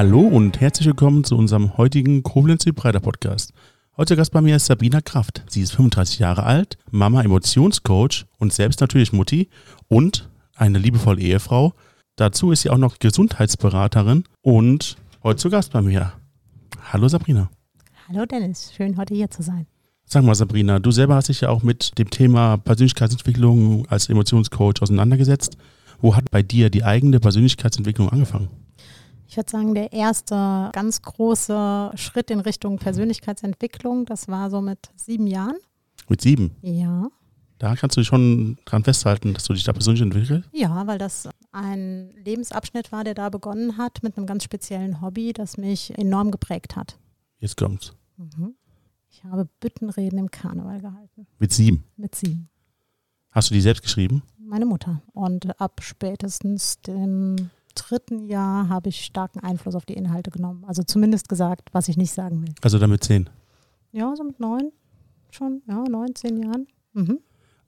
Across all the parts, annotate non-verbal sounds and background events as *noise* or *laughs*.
Hallo und herzlich willkommen zu unserem heutigen Koblenz Breiter Podcast. Heute Gast bei mir ist Sabina Kraft. Sie ist 35 Jahre alt, Mama Emotionscoach und selbst natürlich Mutti und eine liebevolle Ehefrau. Dazu ist sie auch noch Gesundheitsberaterin und heute zu Gast bei mir. Hallo Sabrina. Hallo Dennis, schön heute hier zu sein. Sag mal Sabrina, du selber hast dich ja auch mit dem Thema Persönlichkeitsentwicklung als Emotionscoach auseinandergesetzt. Wo hat bei dir die eigene Persönlichkeitsentwicklung angefangen? Ich würde sagen, der erste ganz große Schritt in Richtung Persönlichkeitsentwicklung, das war so mit sieben Jahren. Mit sieben? Ja. Da kannst du dich schon dran festhalten, dass du dich da persönlich entwickelst? Ja, weil das ein Lebensabschnitt war, der da begonnen hat mit einem ganz speziellen Hobby, das mich enorm geprägt hat. Jetzt kommt's. Mhm. Ich habe Büttenreden im Karneval gehalten. Mit sieben? Mit sieben. Hast du die selbst geschrieben? Meine Mutter. Und ab spätestens dem dritten Jahr habe ich starken Einfluss auf die Inhalte genommen. Also zumindest gesagt, was ich nicht sagen will. Also dann mit zehn? Ja, so mit neun schon, ja, neun, zehn Jahren. Mhm.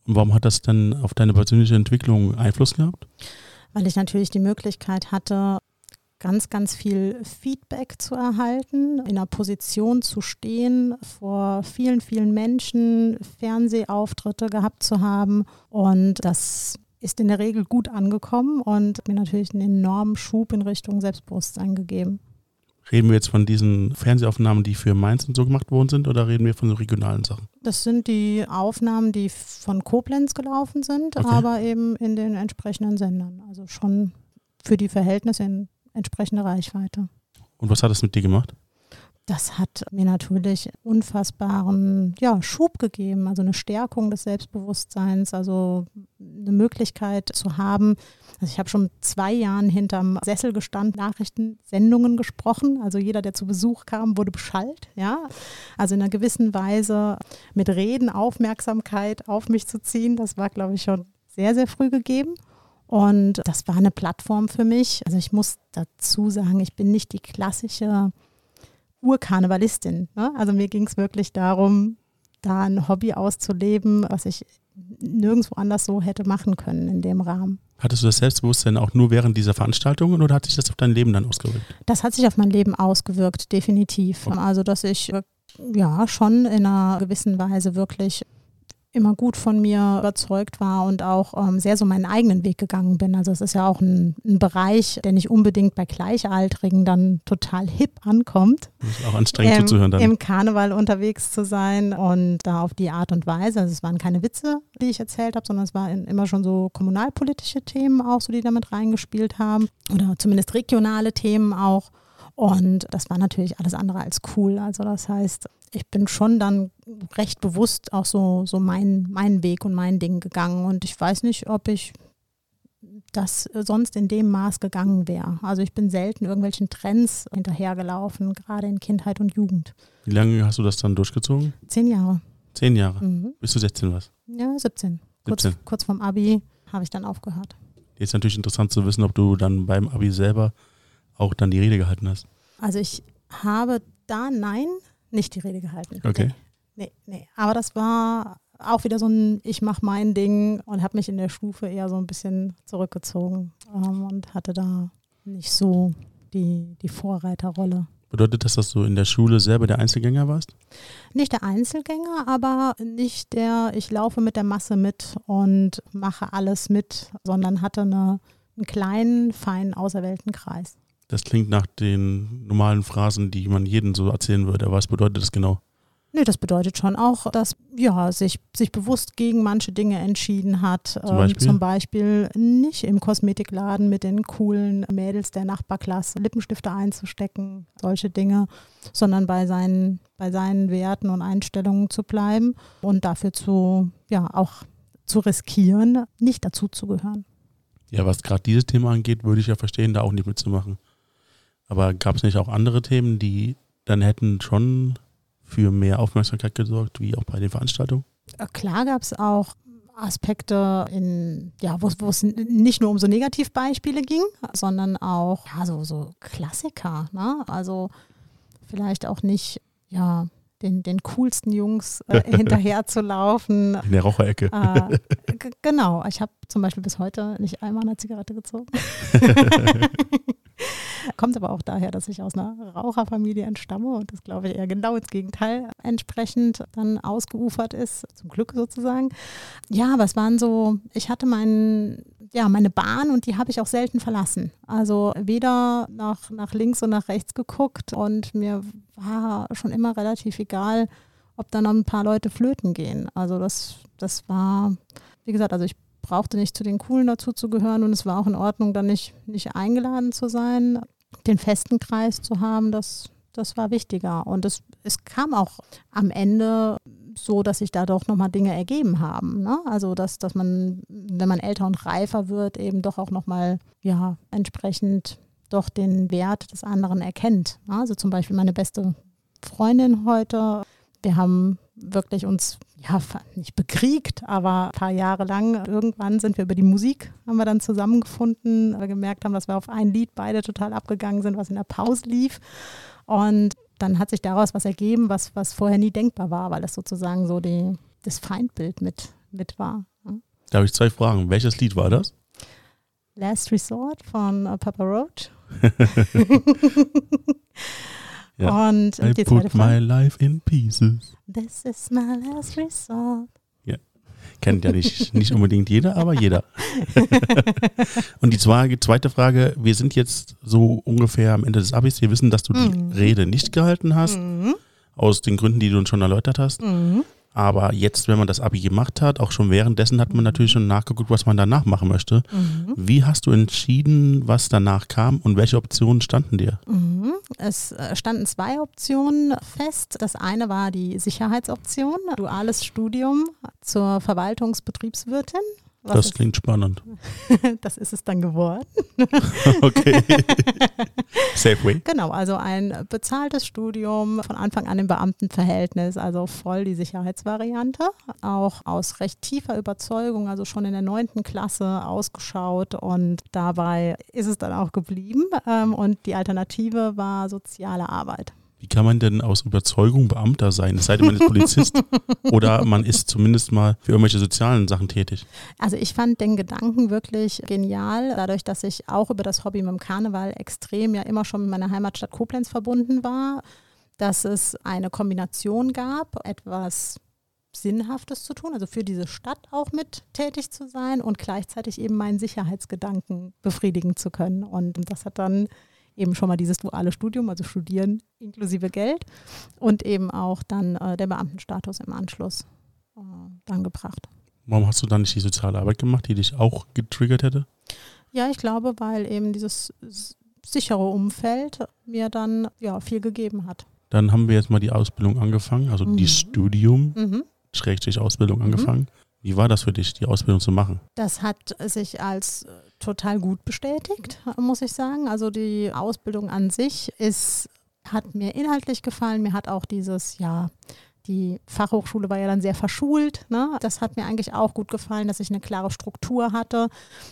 Und warum hat das dann auf deine persönliche Entwicklung Einfluss gehabt? Weil ich natürlich die Möglichkeit hatte, ganz, ganz viel Feedback zu erhalten, in einer Position zu stehen, vor vielen, vielen Menschen Fernsehauftritte gehabt zu haben. Und das ist in der Regel gut angekommen und mir natürlich einen enormen Schub in Richtung Selbstbewusstsein gegeben. Reden wir jetzt von diesen Fernsehaufnahmen, die für Mainz und so gemacht worden sind, oder reden wir von so regionalen Sachen? Das sind die Aufnahmen, die von Koblenz gelaufen sind, okay. aber eben in den entsprechenden Sendern. Also schon für die Verhältnisse in entsprechender Reichweite. Und was hat das mit dir gemacht? Das hat mir natürlich unfassbaren ja, Schub gegeben, also eine Stärkung des Selbstbewusstseins, also eine Möglichkeit zu haben. Also ich habe schon zwei Jahren hinterm Sessel gestanden, Nachrichtensendungen gesprochen. Also jeder, der zu Besuch kam, wurde beschallt. Ja? Also in einer gewissen Weise mit Reden Aufmerksamkeit auf mich zu ziehen, das war, glaube ich, schon sehr, sehr früh gegeben. Und das war eine Plattform für mich. Also ich muss dazu sagen, ich bin nicht die klassische Urkarnevalistin. Ne? Also mir ging es wirklich darum, da ein Hobby auszuleben, was ich nirgendwo anders so hätte machen können in dem Rahmen. Hattest du das Selbstbewusstsein auch nur während dieser Veranstaltungen oder hat sich das auf dein Leben dann ausgewirkt? Das hat sich auf mein Leben ausgewirkt, definitiv. Okay. Also, dass ich ja schon in einer gewissen Weise wirklich immer gut von mir überzeugt war und auch ähm, sehr so meinen eigenen Weg gegangen bin. Also es ist ja auch ein, ein, Bereich, der nicht unbedingt bei Gleichaltrigen dann total hip ankommt. Ist auch anstrengend ähm, zuzuhören dann. Im Karneval unterwegs zu sein und da auf die Art und Weise. Also es waren keine Witze, die ich erzählt habe, sondern es waren immer schon so kommunalpolitische Themen auch, so die damit reingespielt haben. Oder zumindest regionale Themen auch. Und das war natürlich alles andere als cool. Also das heißt, ich bin schon dann recht bewusst auch so, so mein, meinen Weg und mein Ding gegangen. Und ich weiß nicht, ob ich das sonst in dem Maß gegangen wäre. Also ich bin selten irgendwelchen Trends hinterhergelaufen, gerade in Kindheit und Jugend. Wie lange hast du das dann durchgezogen? Zehn Jahre. Zehn Jahre? Mhm. Bis du 16 was? Ja, 17. 17. Kurz, kurz vorm Abi habe ich dann aufgehört. Jetzt ist natürlich interessant zu wissen, ob du dann beim Abi selber auch dann die Rede gehalten hast. Also ich habe da nein, nicht die Rede gehalten. Okay. Nee, nee. Aber das war auch wieder so ein Ich mache mein Ding und habe mich in der Stufe eher so ein bisschen zurückgezogen ähm, und hatte da nicht so die, die Vorreiterrolle. Bedeutet das, dass du in der Schule selber der Einzelgänger warst? Nicht der Einzelgänger, aber nicht der, ich laufe mit der Masse mit und mache alles mit, sondern hatte eine, einen kleinen, feinen, auserwählten Kreis. Das klingt nach den normalen Phrasen, die man jedem so erzählen würde. Was bedeutet das genau? Nee, das bedeutet schon auch, dass ja, sich, sich bewusst gegen manche Dinge entschieden hat. Zum Beispiel? Ähm, zum Beispiel nicht im Kosmetikladen mit den coolen Mädels der Nachbarklasse Lippenstifte einzustecken, solche Dinge, sondern bei seinen, bei seinen Werten und Einstellungen zu bleiben und dafür zu, ja, auch zu riskieren, nicht dazu zu gehören. Ja, was gerade dieses Thema angeht, würde ich ja verstehen, da auch nicht mitzumachen. Aber gab es nicht auch andere Themen, die dann hätten schon für mehr Aufmerksamkeit gesorgt, wie auch bei den Veranstaltungen? Klar gab es auch Aspekte, in, ja, wo es nicht nur um so Negativbeispiele ging, sondern auch ja, so, so Klassiker. Ne? Also vielleicht auch nicht, ja, den, den coolsten Jungs äh, *laughs* hinterher zu laufen. In der Raucherecke. Äh, genau. Ich habe zum Beispiel bis heute nicht einmal eine Zigarette gezogen. *laughs* *laughs* Kommt aber auch daher, dass ich aus einer Raucherfamilie entstamme und das glaube ich eher genau ins Gegenteil entsprechend dann ausgeufert ist, zum Glück sozusagen. Ja, aber es waren so, ich hatte meinen, ja, meine Bahn und die habe ich auch selten verlassen. Also weder nach, nach links und nach rechts geguckt und mir war schon immer relativ egal, ob da noch ein paar Leute flöten gehen. Also das, das war, wie gesagt, also ich brauchte nicht zu den Coolen dazu zu gehören und es war auch in Ordnung, dann nicht, nicht eingeladen zu sein. Den festen Kreis zu haben, das, das war wichtiger. Und es, es kam auch am Ende so, dass sich da doch nochmal Dinge ergeben haben. Ne? Also, dass, dass man, wenn man älter und reifer wird, eben doch auch nochmal, ja, entsprechend doch den Wert des anderen erkennt. Ne? Also zum Beispiel meine beste Freundin heute. Wir haben wirklich uns, ja, nicht bekriegt, aber ein paar Jahre lang. Irgendwann sind wir über die Musik, haben wir dann zusammengefunden, weil wir gemerkt haben, dass wir auf ein Lied beide total abgegangen sind, was in der Pause lief. Und dann hat sich daraus was ergeben, was, was vorher nie denkbar war, weil das sozusagen so die, das Feindbild mit, mit war. Da habe ich zwei Fragen. Welches Lied war das? Last Resort von uh, Papa Roach. *laughs* Ja. Und I die put my Frage. life in pieces. This is my last resort. Kennt ja nicht, nicht unbedingt jeder, aber jeder. *laughs* Und die zwei- zweite Frage, wir sind jetzt so ungefähr am Ende des Abis. Wir wissen, dass du die Mhm. Rede nicht gehalten hast, Mhm. aus den Gründen, die du uns schon erläutert hast. Mhm. Aber jetzt, wenn man das Abi gemacht hat, auch schon währenddessen hat man natürlich schon nachgeguckt, was man danach machen möchte. Mhm. Wie hast du entschieden, was danach kam und welche Optionen standen dir? Mhm. Es äh, standen zwei Optionen fest. Das eine war die Sicherheitsoption, duales Studium zur Verwaltungsbetriebswirtin. Was Das ist, klingt spannend. *laughs* das ist es dann geworden. *laughs* Okay. Safeway. Genau, also ein bezahltes Studium von Anfang an im Beamtenverhältnis, also voll die Sicherheitsvariante. Auch aus recht tiefer Überzeugung, also schon in der neunten Klasse ausgeschaut und dabei ist es dann auch geblieben. Ähm, Und die Alternative war soziale Arbeit. Wie kann man denn aus Überzeugung Beamter sein? Es sei denn, man ist Polizist *laughs* oder man ist zumindest mal für irgendwelche sozialen Sachen tätig. Also ich fand den Gedanken wirklich genial, dadurch, dass ich auch über das Hobby mit dem Karneval extrem ja immer schon mit meiner Heimatstadt Koblenz verbunden war, dass es eine Kombination gab, etwas Sinnhaftes zu tun, also für diese Stadt auch mit tätig zu sein und gleichzeitig eben meinen Sicherheitsgedanken befriedigen zu können. Und das hat dann eben schon mal dieses duale Studium, also Studieren inklusive Geld und eben auch dann äh, der Beamtenstatus im Anschluss äh, dann gebracht. Warum hast du dann nicht die soziale Arbeit gemacht, die dich auch getriggert hätte? Ja, ich glaube, weil eben dieses sichere Umfeld mir dann ja viel gegeben hat. Dann haben wir jetzt mal die Ausbildung angefangen, also die Mhm. Studium, Mhm. Schrägstrich Ausbildung Mhm. Wie war das für dich, die Ausbildung zu machen? Das hat sich als äh, total gut bestätigt, muss ich sagen. Also die Ausbildung an sich ist, hat mir inhaltlich gefallen. Mir hat auch dieses, ja, die Fachhochschule war ja dann sehr verschult. Ne? Das hat mir eigentlich auch gut gefallen, dass ich eine klare Struktur hatte.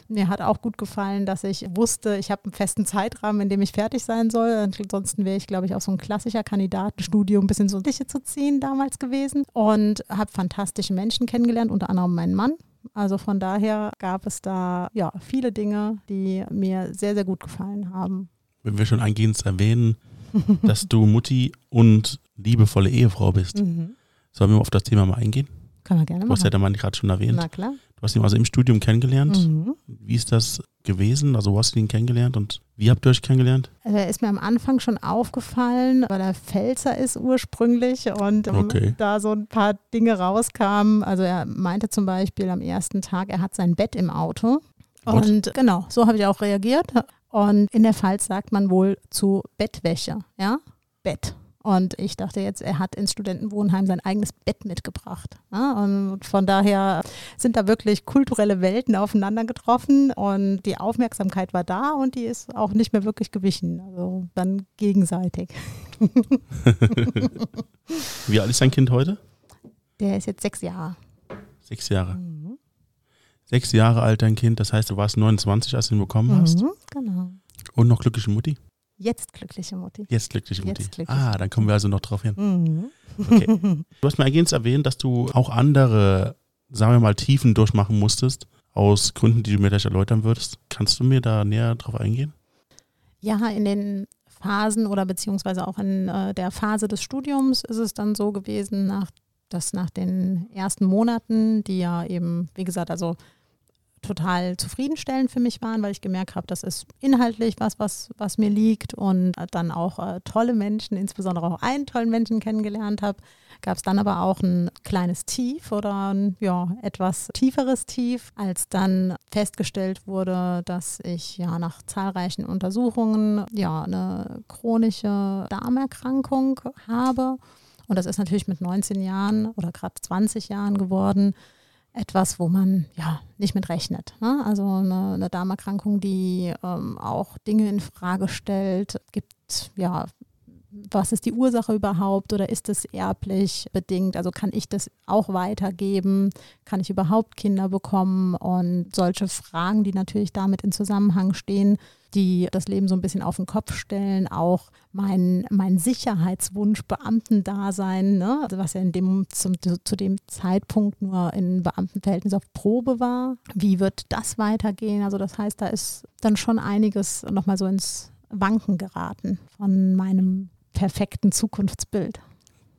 Mir hat auch gut gefallen, dass ich wusste, ich habe einen festen Zeitrahmen, in dem ich fertig sein soll. Ansonsten wäre ich, glaube ich, auch so ein klassischer Kandidatenstudium ein bisschen so Diche zu ziehen damals gewesen. Und habe fantastische Menschen kennengelernt, unter anderem meinen Mann. Also von daher gab es da ja viele Dinge, die mir sehr, sehr gut gefallen haben. Wenn wir schon eingehend erwähnen, *laughs* dass du Mutti und liebevolle Ehefrau bist. Mhm. Sollen wir auf das Thema mal eingehen? Können wir gerne Du hast ja machen. der Mann gerade schon erwähnt. Na klar. Du hast ihn also im Studium kennengelernt. Mhm. Wie ist das gewesen? Also wo hast du ihn kennengelernt und wie habt ihr euch kennengelernt? Also er ist mir am Anfang schon aufgefallen, weil er Pfälzer ist ursprünglich und ähm, Okay. da so ein paar Dinge rauskamen. Also er meinte zum Beispiel am ersten Tag, er hat sein Bett im Auto. What? Und genau, so habe ich auch reagiert. Und in der Pfalz sagt man wohl zu Bettwäsche, ja, Bett. Und ich dachte jetzt, er hat ins Studentenwohnheim sein eigenes Bett mitgebracht. Und von daher sind da wirklich kulturelle Welten aufeinander getroffen und die Aufmerksamkeit war da und die ist auch nicht mehr wirklich gewichen. Also dann gegenseitig. *laughs* Wie alt ist dein Kind heute? Der ist jetzt sechs Jahre. Sechs Jahre. Mhm. Sechs Jahre alt dein Kind, das heißt, du warst 29, als du ihn bekommen hast. Mhm, genau. Und noch glückliche Mutti? Jetzt glückliche Mutti. Jetzt glückliche Mutti. Jetzt glückliche ah, dann kommen wir also noch drauf hin. Mhm. Okay. *laughs* Du hast mir eingehend erwähnt, dass du auch andere, sagen wir mal, Tiefen durchmachen musstest, aus Gründen, die du mir gleich erläutern würdest. Kannst du mir da näher drauf eingehen? Ja, in den Phasen oder beziehungsweise auch in äh, der Phase des Studiums ist es dann so gewesen, nach, dass nach den ersten Monaten, die ja eben, wie gesagt, also total zufriedenstellend für mich waren, weil ich gemerkt habe, das ist inhaltlich was, was, was mir liegt und dann auch äh, tolle Menschen, insbesondere auch einen tollen Menschen kennengelernt habe, gab es dann aber auch ein kleines Tief oder ein ja, etwas tieferes Tief, als dann festgestellt wurde, dass ich ja nach zahlreichen Untersuchungen ja eine chronische Darmerkrankung habe. Und das ist natürlich mit 19 Jahren oder gerade 20 Jahren geworden etwas, wo man ja nicht mit rechnet. Ne? Also eine, eine, Darmerkrankung, die ähm, auch Dinge in Frage stellt, gibt ja was ist die Ursache überhaupt oder ist es erblich bedingt? Also kann ich das auch weitergeben? Kann ich überhaupt Kinder bekommen? Und solche Fragen, die natürlich damit in Zusammenhang stehen, die das Leben so ein bisschen auf den Kopf stellen, auch mein, mein Sicherheitswunsch, Beamtendasein, ne? also was ja in dem, zum, zu dem Zeitpunkt nur in Beamtenverhältnis auf Probe war. Wie wird das weitergehen? Also das heißt, da ist dann schon einiges nochmal so ins Wanken geraten von meinem perfekten Zukunftsbild.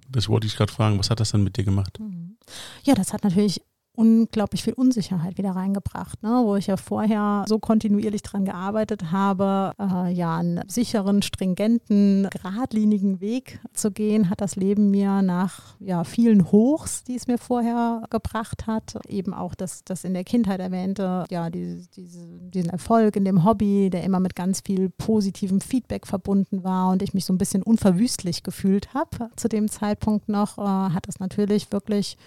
Das wollte ich gerade fragen. Was hat das dann mit dir gemacht? Mhm. Ja, das hat natürlich unglaublich viel Unsicherheit wieder reingebracht, ne? wo ich ja vorher so kontinuierlich dran gearbeitet habe, äh, ja, einen sicheren, stringenten, geradlinigen Weg zu gehen, hat das Leben mir nach ja, vielen Hochs, die es mir vorher gebracht hat, eben auch das, das in der Kindheit erwähnte, ja, diese, diese, diesen Erfolg in dem Hobby, der immer mit ganz viel positivem Feedback verbunden war und ich mich so ein bisschen unverwüstlich gefühlt habe zu dem Zeitpunkt noch, äh, hat das natürlich wirklich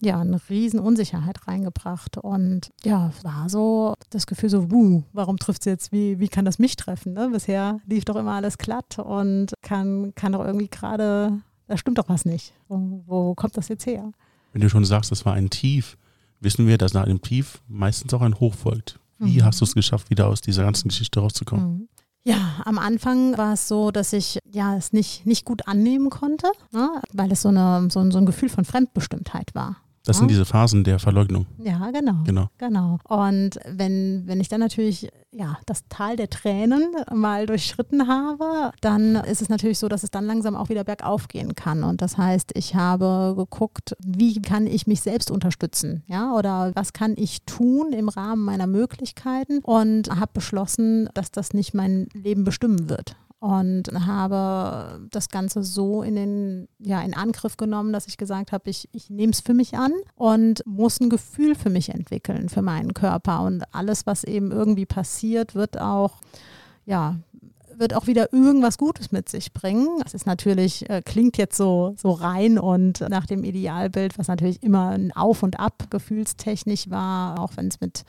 ja, eine riesen Unsicherheit reingebracht. Und ja, es war so das Gefühl so, wuh, warum trifft es jetzt, wie, wie kann das mich treffen? Ne? Bisher lief doch immer alles glatt und kann, kann doch irgendwie gerade, da stimmt doch was nicht. Wo, wo kommt das jetzt her? Wenn du schon sagst, das war ein Tief, wissen wir, dass nach einem Tief meistens auch ein Hoch folgt. Wie mhm. hast du es geschafft, wieder aus dieser ganzen Geschichte rauszukommen? Mhm. Ja, am Anfang war es so, dass ich ja es nicht, nicht gut annehmen konnte, ne, weil es so, eine, so, so ein Gefühl von Fremdbestimmtheit war. Das sind diese Phasen der Verleugnung. Ja, genau. Genau. genau. Und wenn, wenn ich dann natürlich ja, das Tal der Tränen mal durchschritten habe, dann ist es natürlich so, dass es dann langsam auch wieder bergauf gehen kann. Und das heißt, ich habe geguckt, wie kann ich mich selbst unterstützen? Ja, oder was kann ich tun im Rahmen meiner Möglichkeiten? Und habe beschlossen, dass das nicht mein Leben bestimmen wird und habe das Ganze so in den ja in Angriff genommen, dass ich gesagt habe, ich, ich nehme es für mich an und muss ein Gefühl für mich entwickeln, für meinen Körper und alles, was eben irgendwie passiert, wird auch ja wird auch wieder irgendwas Gutes mit sich bringen. Das ist natürlich, äh, klingt jetzt so, so rein und nach dem Idealbild, was natürlich immer ein Auf und Ab gefühlstechnisch war, auch wenn es mit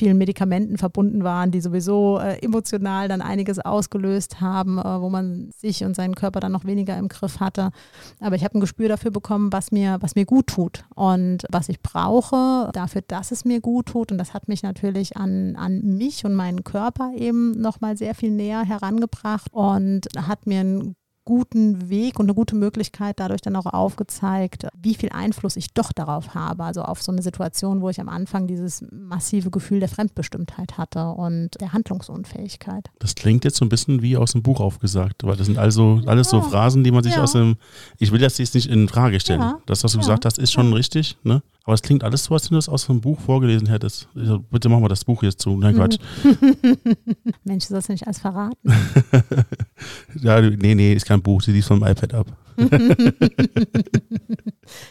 vielen Medikamenten verbunden waren, die sowieso äh, emotional dann einiges ausgelöst haben, äh, wo man sich und seinen Körper dann noch weniger im Griff hatte. Aber ich habe ein Gespür dafür bekommen, was mir, was mir gut tut und was ich brauche dafür, dass es mir gut tut. Und das hat mich natürlich an, an mich und meinen Körper eben nochmal sehr viel näher herangebracht und hat mir ein guten Weg und eine gute Möglichkeit dadurch dann auch aufgezeigt, wie viel Einfluss ich doch darauf habe. Also auf so eine Situation, wo ich am Anfang dieses massive Gefühl der Fremdbestimmtheit hatte und der Handlungsunfähigkeit. Das klingt jetzt so ein bisschen wie aus dem Buch aufgesagt, weil das sind also alles ja. so Phrasen, die man sich ja. aus dem, ich will das jetzt nicht in Frage stellen. Ja. Das, was du gesagt hast, ist schon richtig, ne? Aber es klingt alles so, als wenn du das aus einem Buch vorgelesen hättest. Bitte machen wir das Buch jetzt zu. Nein, Quatsch. *laughs* Mensch, du sollst nicht alles verraten. *laughs* ja, nee, nee, ist kein Buch. Sie liest vom iPad ab. Wie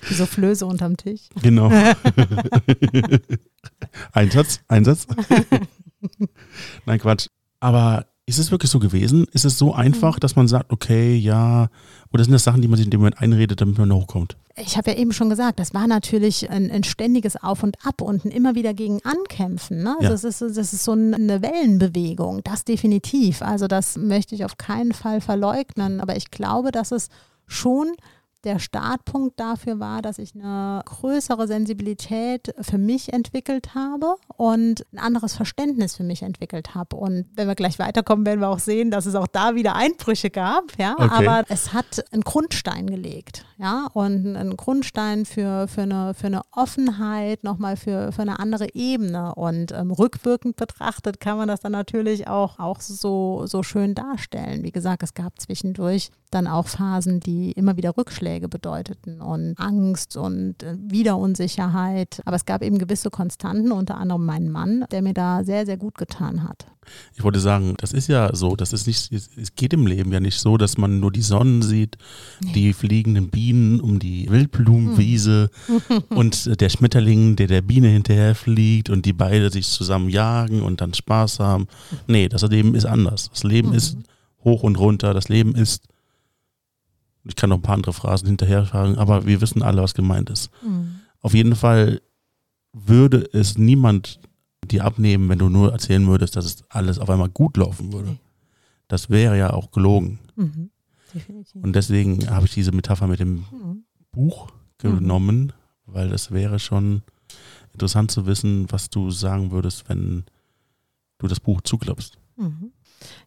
*laughs* so Flöße unterm Tisch. Genau. Einsatz, Einsatz. Nein, Quatsch. Aber ist es wirklich so gewesen? Ist es so einfach, dass man sagt, okay, ja, oder sind das Sachen, die man sich in dem Moment einredet, damit man hochkommt? Ich habe ja eben schon gesagt, das war natürlich ein, ein, ständiges Auf und Ab und ein immer wieder gegen Ankämpfen. Ne? Also ja. das, ist, das ist so eine Wellenbewegung, das definitiv. Also das möchte ich auf keinen Fall verleugnen, aber ich glaube, dass es schon der Startpunkt dafür war, dass ich eine größere Sensibilität für mich entwickelt habe und ein anderes Verständnis für mich entwickelt habe. Und wenn wir gleich weiterkommen, werden wir auch sehen, dass es auch da wieder Einbrüche gab. Ja, okay. aber es hat einen Grundstein gelegt. Ja, und einen Grundstein für, für, eine, für eine Offenheit, nochmal für, für eine andere Ebene. Und ähm, rückwirkend betrachtet kann man das dann natürlich auch, auch so, so schön darstellen. Wie gesagt, es gab zwischendurch dann auch Phasen, die immer wieder Rückschläge bedeuteten und Angst und äh, Wiederunsicherheit. Aber es gab eben gewisse Konstanten, unter anderem meinen Mann, der mir da sehr, sehr gut getan hat. Ich wollte sagen, das ist ja so, das ist nicht, es geht im Leben ja nicht so, dass man nur die Sonnen sieht, die fliegenden Bienen um die Wildblumenwiese hm. und der Schmetterling, der der Biene hinterherfliegt und die beide sich zusammen jagen und dann Spaß haben. Nee, das Leben ist anders. Das Leben mhm. ist hoch und runter, das Leben ist ich kann noch ein paar andere Phrasen hinterher fragen, aber wir wissen alle, was gemeint ist. Mhm. Auf jeden Fall würde es niemand dir abnehmen, wenn du nur erzählen würdest, dass es alles auf einmal gut laufen würde. Das wäre ja auch gelogen. Mhm. Und deswegen habe ich diese Metapher mit dem mhm. Buch genommen, mhm. weil das wäre schon interessant zu wissen, was du sagen würdest, wenn du das Buch zuklappst. Mhm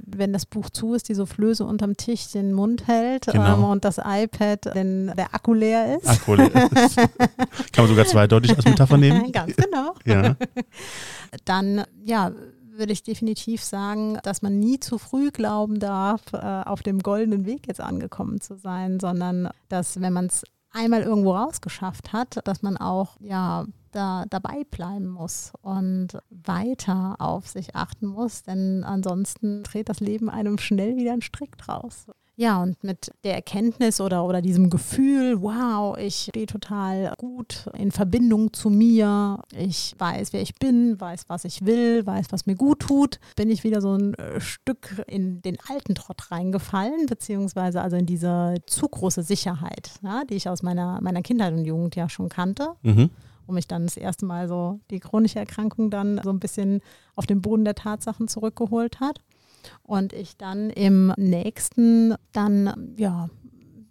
wenn das Buch zu ist, die Soufflöse unterm Tisch den Mund hält genau. ähm, und das iPad, wenn der Akku leer ist. Akku leer ist. *laughs* Kann man sogar zweideutig als Metapher nehmen. *laughs* Ganz genau. Ja. *laughs* Dann, ja, würde ich definitiv sagen, dass man nie zu früh glauben darf, äh, auf dem goldenen Weg jetzt angekommen zu sein, sondern dass, wenn man es einmal irgendwo rausgeschafft hat, dass man auch ja da dabei bleiben muss und weiter auf sich achten muss, denn ansonsten dreht das Leben einem schnell wieder einen Strick draus. Ja, und mit der Erkenntnis oder, oder diesem Gefühl, wow, ich stehe total gut in Verbindung zu mir, ich weiß, wer ich bin, weiß, was ich will, weiß, was mir gut tut, bin ich wieder so ein äh, Stück in den alten Trott reingefallen, beziehungsweise also in diese zu große Sicherheit, ja, die ich aus meiner, meiner Kindheit und Jugend ja schon kannte. Mhm wo mich dann das erste Mal so die chronische Erkrankung dann so ein bisschen auf den Boden der Tatsachen zurückgeholt hat. Und ich dann im nächsten dann, ja,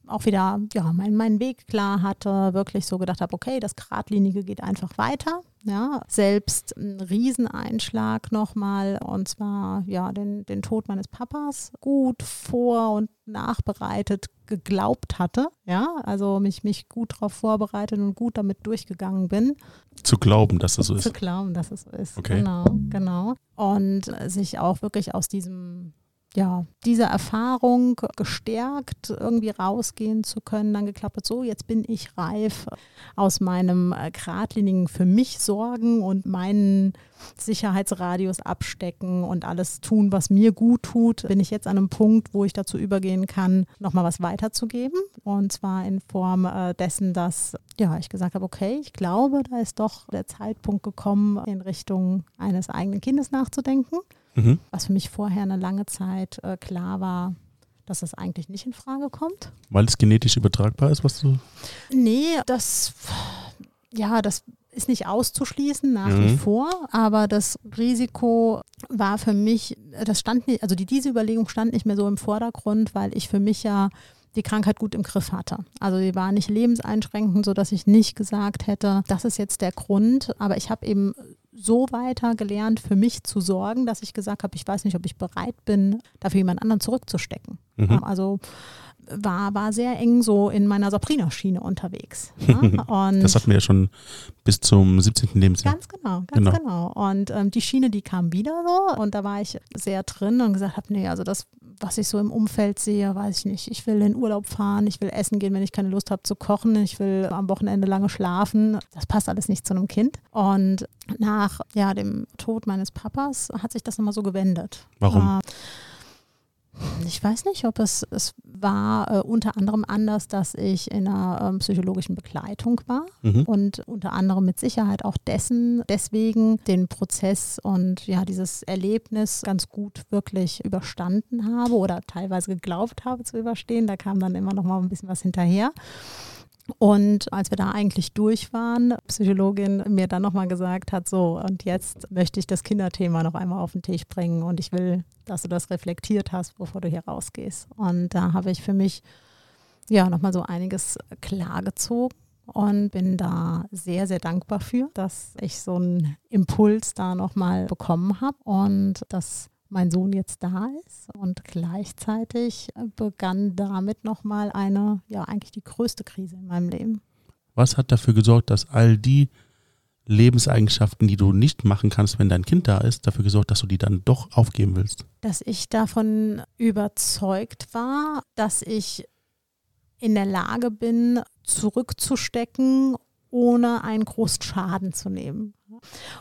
auch wieder ja, meinen mein Weg klar hatte, wirklich so gedacht habe, okay, das Gradlinige geht einfach weiter. Ja, selbst ein Rieseneinschlag nochmal und zwar ja den, den Tod meines Papas gut vor und nachbereitet geglaubt hatte. Ja, also mich, mich gut darauf vorbereitet und gut damit durchgegangen bin. Zu glauben, dass das so ist. Zu glauben, dass es so ist. Okay. Genau, genau. Und sich auch wirklich aus diesem ja, diese Erfahrung gestärkt, irgendwie rausgehen zu können, dann geklappt, so, jetzt bin ich reif aus meinem äh, geradlinigen für mich sorgen und meinen Sicherheitsradius abstecken und alles tun, was mir gut tut, bin ich jetzt an einem Punkt, wo ich dazu übergehen kann, nochmal was weiterzugeben. Und zwar in Form äh, dessen, dass ja, ich gesagt habe, okay, ich glaube, da ist doch der Zeitpunkt gekommen, in Richtung eines eigenen Kindes nachzudenken. Mhm. Was für mich vorher eine lange Zeit äh, klar war, dass das eigentlich nicht in Frage kommt. Weil es genetisch übertragbar ist, was du. Nee, das, ja, das ist nicht auszuschließen nach mhm. wie vor, aber das Risiko war für mich, das stand nicht, also die, diese Überlegung stand nicht mehr so im Vordergrund, weil ich für mich ja die Krankheit gut im Griff hatte. Also sie war nicht lebenseinschränkend, sodass ich nicht gesagt hätte, das ist jetzt der Grund, aber ich habe eben so weiter gelernt, für mich zu sorgen, dass ich gesagt habe, ich weiß nicht, ob ich bereit bin, dafür jemand anderen zurückzustecken. Mhm. Also war, war sehr eng so in meiner Sabrina-Schiene unterwegs. *laughs* Und das hatten wir ja schon bis zum 17. Lebensjahr. Ganz genau, ganz genau. genau. Und ähm, die Schiene, die kam wieder so und da war ich sehr drin und gesagt habe, nee, also das was ich so im Umfeld sehe, weiß ich nicht. Ich will in Urlaub fahren, ich will essen gehen, wenn ich keine Lust habe zu kochen, ich will am Wochenende lange schlafen. Das passt alles nicht zu einem Kind. Und nach ja, dem Tod meines Papas hat sich das nochmal so gewendet. Warum? Äh, ich weiß nicht, ob es, es war äh, unter anderem anders, dass ich in einer ähm, psychologischen Begleitung war mhm. und unter anderem mit Sicherheit auch dessen, deswegen den Prozess und ja, dieses Erlebnis ganz gut wirklich überstanden habe oder teilweise geglaubt habe zu überstehen. Da kam dann immer noch mal ein bisschen was hinterher. Und als wir da eigentlich durch waren, Psychologin mir dann nochmal gesagt hat, so, und jetzt möchte ich das Kinderthema noch einmal auf den Tisch bringen und ich will, dass du das reflektiert hast, bevor du hier rausgehst. Und da habe ich für mich ja nochmal so einiges klargezogen und bin da sehr, sehr dankbar für, dass ich so einen Impuls da nochmal bekommen habe und dass mein Sohn jetzt da ist. Und gleichzeitig begann damit nochmal eine, ja, eigentlich die größte Krise in meinem Leben. Was hat dafür gesorgt, dass all die Lebenseigenschaften, die du nicht machen kannst, wenn dein Kind da ist, dafür gesorgt, dass du die dann doch aufgeben willst? Dass ich davon überzeugt war, dass ich in der Lage bin, zurückzustecken, ohne einen großen Schaden zu nehmen.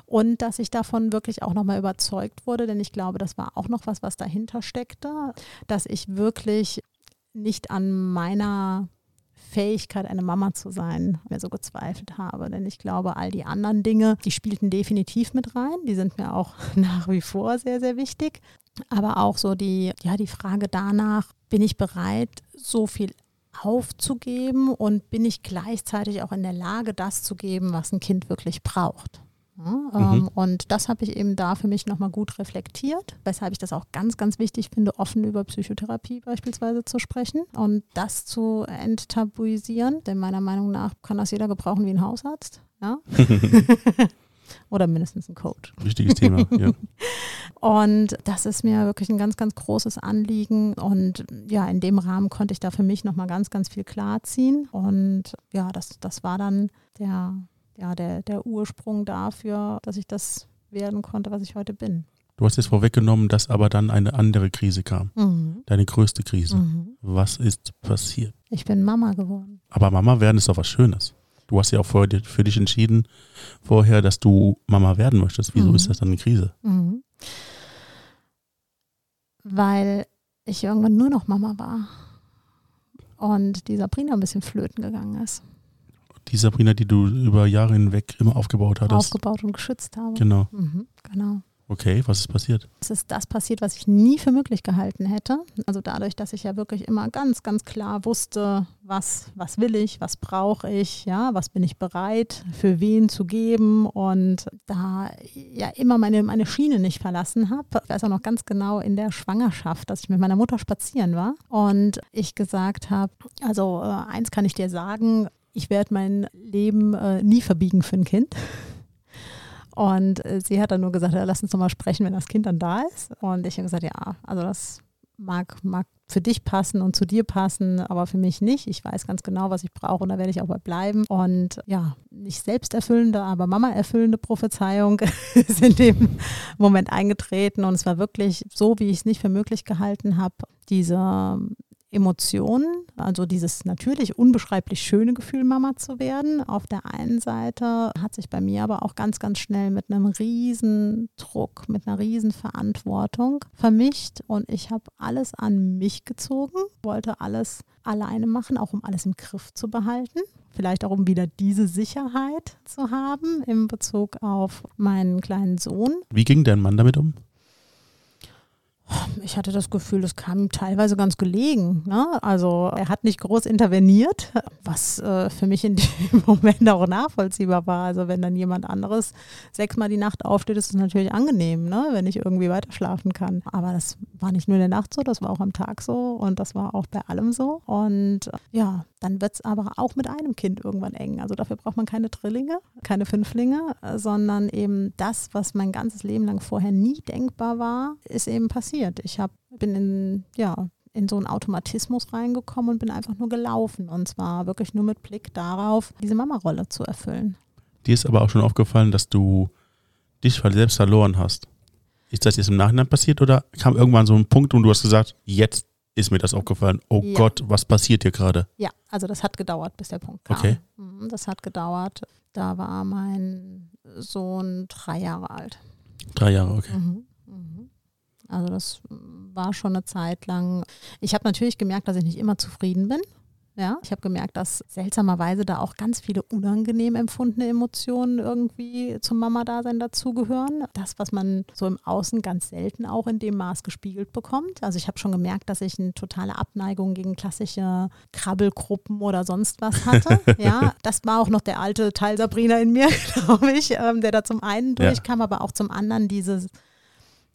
Und dass ich davon wirklich auch nochmal überzeugt wurde, denn ich glaube, das war auch noch was, was dahinter steckte, dass ich wirklich nicht an meiner Fähigkeit, eine Mama zu sein, mir so gezweifelt habe. Denn ich glaube, all die anderen Dinge, die spielten definitiv mit rein. Die sind mir auch *laughs* nach wie vor sehr, sehr wichtig. Aber auch so die, ja, die Frage danach, bin ich bereit, so viel aufzugeben und bin ich gleichzeitig auch in der Lage, das zu geben, was ein Kind wirklich braucht. Ja, ähm, mhm. Und das habe ich eben da für mich nochmal gut reflektiert, weshalb ich das auch ganz, ganz wichtig finde, offen über Psychotherapie beispielsweise zu sprechen und das zu enttabuisieren. Denn meiner Meinung nach kann das jeder gebrauchen wie ein Hausarzt. Ja? *laughs* *laughs* Oder mindestens ein Coach. Wichtiges Thema, ja. *laughs* Und das ist mir wirklich ein ganz, ganz großes Anliegen. Und ja, in dem Rahmen konnte ich da für mich nochmal ganz, ganz viel klarziehen. Und ja, das, das war dann der, ja, der, der Ursprung dafür, dass ich das werden konnte, was ich heute bin. Du hast jetzt vorweggenommen, dass aber dann eine andere Krise kam. Mhm. Deine größte Krise. Mhm. Was ist passiert? Ich bin Mama geworden. Aber Mama werden ist doch was Schönes. Du hast ja auch für, für dich entschieden vorher, dass du Mama werden möchtest. Wieso mhm. ist das dann eine Krise? Weil ich irgendwann nur noch Mama war und die Sabrina ein bisschen flöten gegangen ist. Die Sabrina, die du über Jahre hinweg immer aufgebaut hattest. Aufgebaut und geschützt habe. Genau. Mhm, genau. Okay, was ist passiert? Es ist das passiert, was ich nie für möglich gehalten hätte. Also dadurch, dass ich ja wirklich immer ganz, ganz klar wusste, was, was will ich, was brauche ich, ja, was bin ich bereit, für wen zu geben und da ja immer meine, meine Schiene nicht verlassen habe. Ich weiß auch noch ganz genau in der Schwangerschaft, dass ich mit meiner Mutter spazieren war und ich gesagt habe, also äh, eins kann ich dir sagen, ich werde mein Leben äh, nie verbiegen für ein Kind. Und äh, sie hat dann nur gesagt, ja, lass uns doch mal sprechen, wenn das Kind dann da ist. Und ich habe gesagt, ja, also das mag, mag für dich passen und zu dir passen, aber für mich nicht. Ich weiß ganz genau, was ich brauche und da werde ich auch bei bleiben. Und ja, nicht selbsterfüllende, aber Mama erfüllende Prophezeiung *laughs* ist in dem Moment eingetreten und es war wirklich so, wie ich es nicht für möglich gehalten habe, diese Emotionen, also dieses natürlich unbeschreiblich schöne Gefühl, Mama zu werden. Auf der einen Seite hat sich bei mir aber auch ganz, ganz schnell mit einem riesen Druck, mit einer riesen Verantwortung vermischt und ich habe alles an mich gezogen, wollte alles alleine machen, auch um alles im Griff zu behalten. Vielleicht auch um wieder diese Sicherheit zu haben in Bezug auf meinen kleinen Sohn. Wie ging dein Mann damit um? Ich hatte das Gefühl, das kam ihm teilweise ganz gelegen. Ne? Also er hat nicht groß interveniert, was äh, für mich in *laughs* dem Moment auch nachvollziehbar war. Also wenn dann jemand anderes sechsmal die Nacht aufsteht, ist es natürlich angenehm, ne? wenn ich irgendwie weiter schlafen kann. Aber das war nicht nur in der Nacht so, das war auch am Tag so und das war auch bei allem so. Und äh, ja, dann wird es aber auch mit einem Kind irgendwann eng. Also dafür braucht man keine Drillinge, keine Fünflinge, sondern eben das, was mein ganzes Leben lang vorher nie denkbar war, ist eben passiert. Ich hab, bin in, ja, in so einen Automatismus reingekommen und bin einfach nur gelaufen. Und zwar wirklich nur mit Blick darauf, diese Mama-Rolle zu erfüllen. Dir ist aber auch schon aufgefallen, dass du dich selbst verloren hast. Ist das jetzt im Nachhinein passiert oder kam irgendwann so ein Punkt und du hast gesagt, jetzt ist mir das aufgefallen. Oh ja. Gott, was passiert hier gerade? Ja, also das hat gedauert, bis der Punkt kam. Okay. Mhm, das hat gedauert. Da war mein Sohn drei Jahre alt. Drei Jahre, okay. Mhm. Also das war schon eine Zeit lang. Ich habe natürlich gemerkt, dass ich nicht immer zufrieden bin. Ja, ich habe gemerkt, dass seltsamerweise da auch ganz viele unangenehm empfundene Emotionen irgendwie zum Mama-Dasein dazugehören. Das, was man so im Außen ganz selten auch in dem Maß gespiegelt bekommt. Also ich habe schon gemerkt, dass ich eine totale Abneigung gegen klassische Krabbelgruppen oder sonst was hatte. *laughs* ja, das war auch noch der alte Teil Sabrina in mir, *laughs* glaube ich, ähm, der da zum einen durchkam, ja. aber auch zum anderen dieses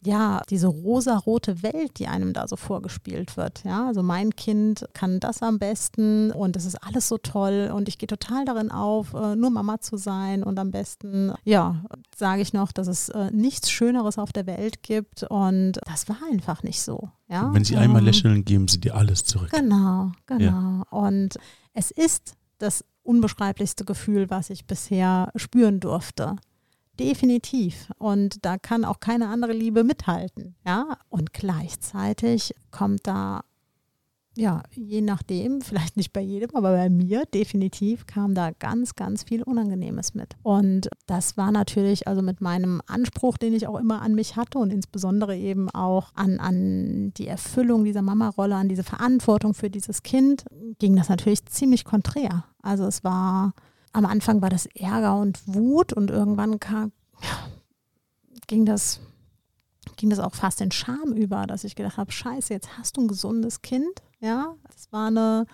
ja, diese rosarote Welt, die einem da so vorgespielt wird. Ja, also mein Kind kann das am besten und es ist alles so toll und ich gehe total darin auf, äh, nur Mama zu sein und am besten, ja, sage ich noch, dass es äh, nichts Schöneres auf der Welt gibt und das war einfach nicht so. Ja? Wenn sie einmal ähm, lächeln, geben sie dir alles zurück. Genau, genau. Ja. Und es ist das unbeschreiblichste Gefühl, was ich bisher spüren durfte. Definitiv. Und da kann auch keine andere Liebe mithalten. Ja. Und gleichzeitig kommt da, ja, je nachdem, vielleicht nicht bei jedem, aber bei mir definitiv kam da ganz, ganz viel Unangenehmes mit. Und das war natürlich also mit meinem Anspruch, den ich auch immer an mich hatte und insbesondere eben auch an, an die Erfüllung dieser Mama-Rolle, an diese Verantwortung für dieses Kind, ging das natürlich ziemlich konträr. Also es war am Anfang war das Ärger und Wut und irgendwann kam, ging das ging das auch fast in Scham über, dass ich gedacht habe, scheiße, jetzt hast du ein gesundes Kind. Ja, das war eine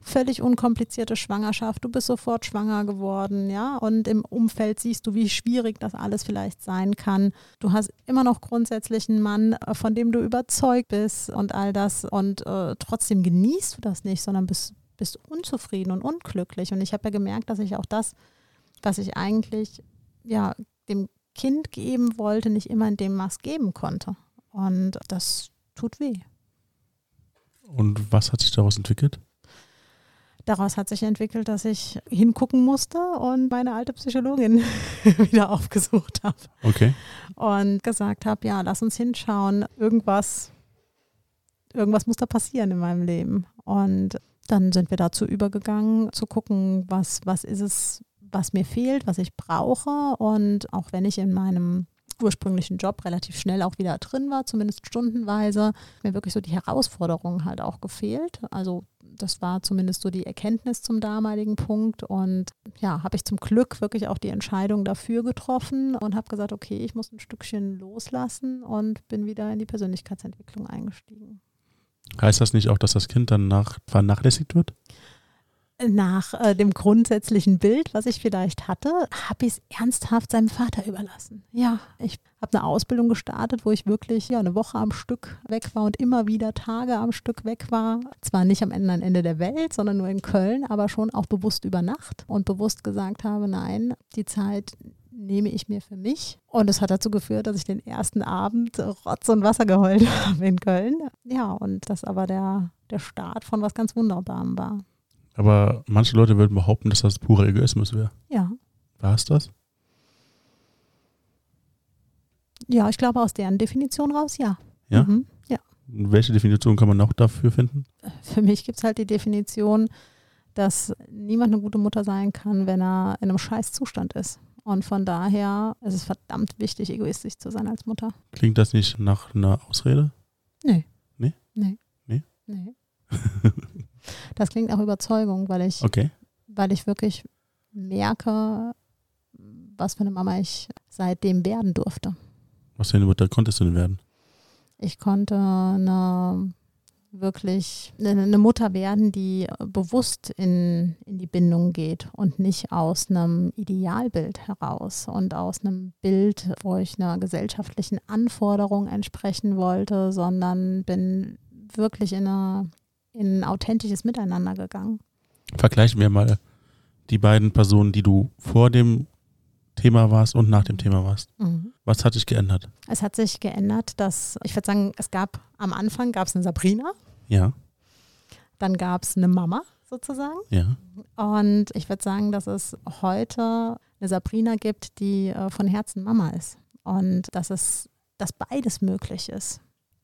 völlig unkomplizierte Schwangerschaft. Du bist sofort schwanger geworden, ja, und im Umfeld siehst du, wie schwierig das alles vielleicht sein kann. Du hast immer noch grundsätzlich einen Mann, äh, von dem du überzeugt bist und all das und äh, trotzdem genießt du das nicht, sondern bist bist unzufrieden und unglücklich. Und ich habe ja gemerkt, dass ich auch das, was ich eigentlich ja, dem Kind geben wollte, nicht immer in dem Maß geben konnte. Und das tut weh. Und was hat sich daraus entwickelt? Daraus hat sich entwickelt, dass ich hingucken musste und meine alte Psychologin *laughs* wieder aufgesucht habe. Okay. Und gesagt habe, ja, lass uns hinschauen, irgendwas, irgendwas muss da passieren in meinem Leben. Und dann sind wir dazu übergegangen, zu gucken, was, was ist es, was mir fehlt, was ich brauche. Und auch wenn ich in meinem ursprünglichen Job relativ schnell auch wieder drin war, zumindest stundenweise, mir wirklich so die Herausforderungen halt auch gefehlt. Also das war zumindest so die Erkenntnis zum damaligen Punkt. Und ja, habe ich zum Glück wirklich auch die Entscheidung dafür getroffen und habe gesagt, okay, ich muss ein Stückchen loslassen und bin wieder in die Persönlichkeitsentwicklung eingestiegen. Heißt das nicht auch, dass das Kind dann nach, vernachlässigt wird? Nach äh, dem grundsätzlichen Bild, was ich vielleicht hatte, habe ich es ernsthaft seinem Vater überlassen. Ja, ich habe eine Ausbildung gestartet, wo ich wirklich ja, eine Woche am Stück weg war und immer wieder Tage am Stück weg war. Zwar nicht am Ende, am Ende der Welt, sondern nur in Köln, aber schon auch bewusst über Nacht und bewusst gesagt habe, nein, die Zeit nehme ich mir für mich. Und es hat dazu geführt, dass ich den ersten Abend Rotz und Wasser geheult *laughs* habe in Köln. Ja, und das aber der, der Start von was ganz Wunderbarem war. Aber manche Leute würden behaupten, dass das purer Egoismus wäre. Ja. War es das? Ja, ich glaube aus deren Definition raus, ja. Ja? Mhm, ja. Welche Definition kann man noch dafür finden? Für mich gibt es halt die Definition, dass niemand eine gute Mutter sein kann, wenn er in einem Scheißzustand ist. Und von daher ist es verdammt wichtig, egoistisch zu sein als Mutter. Klingt das nicht nach einer Ausrede? Nee. Nee? Nee. Nee? Nee. das klingt nach Überzeugung, weil ich, okay. weil ich wirklich merke, was für eine Mama ich seitdem werden durfte. Was für eine Mutter konntest du denn werden? Ich konnte eine wirklich eine Mutter werden, die bewusst in, in die Bindung geht und nicht aus einem Idealbild heraus und aus einem Bild, wo ich einer gesellschaftlichen Anforderung entsprechen wollte, sondern bin wirklich in, eine, in ein authentisches Miteinander gegangen. Vergleichen wir mal die beiden Personen, die du vor dem Thema warst und nach dem Thema warst. Mhm. Was hat sich geändert? Es hat sich geändert, dass, ich würde sagen, es gab am Anfang gab es eine Sabrina. Ja. Dann gab es eine Mama sozusagen. Ja. Und ich würde sagen, dass es heute eine Sabrina gibt, die äh, von Herzen Mama ist. Und dass es, dass beides möglich ist.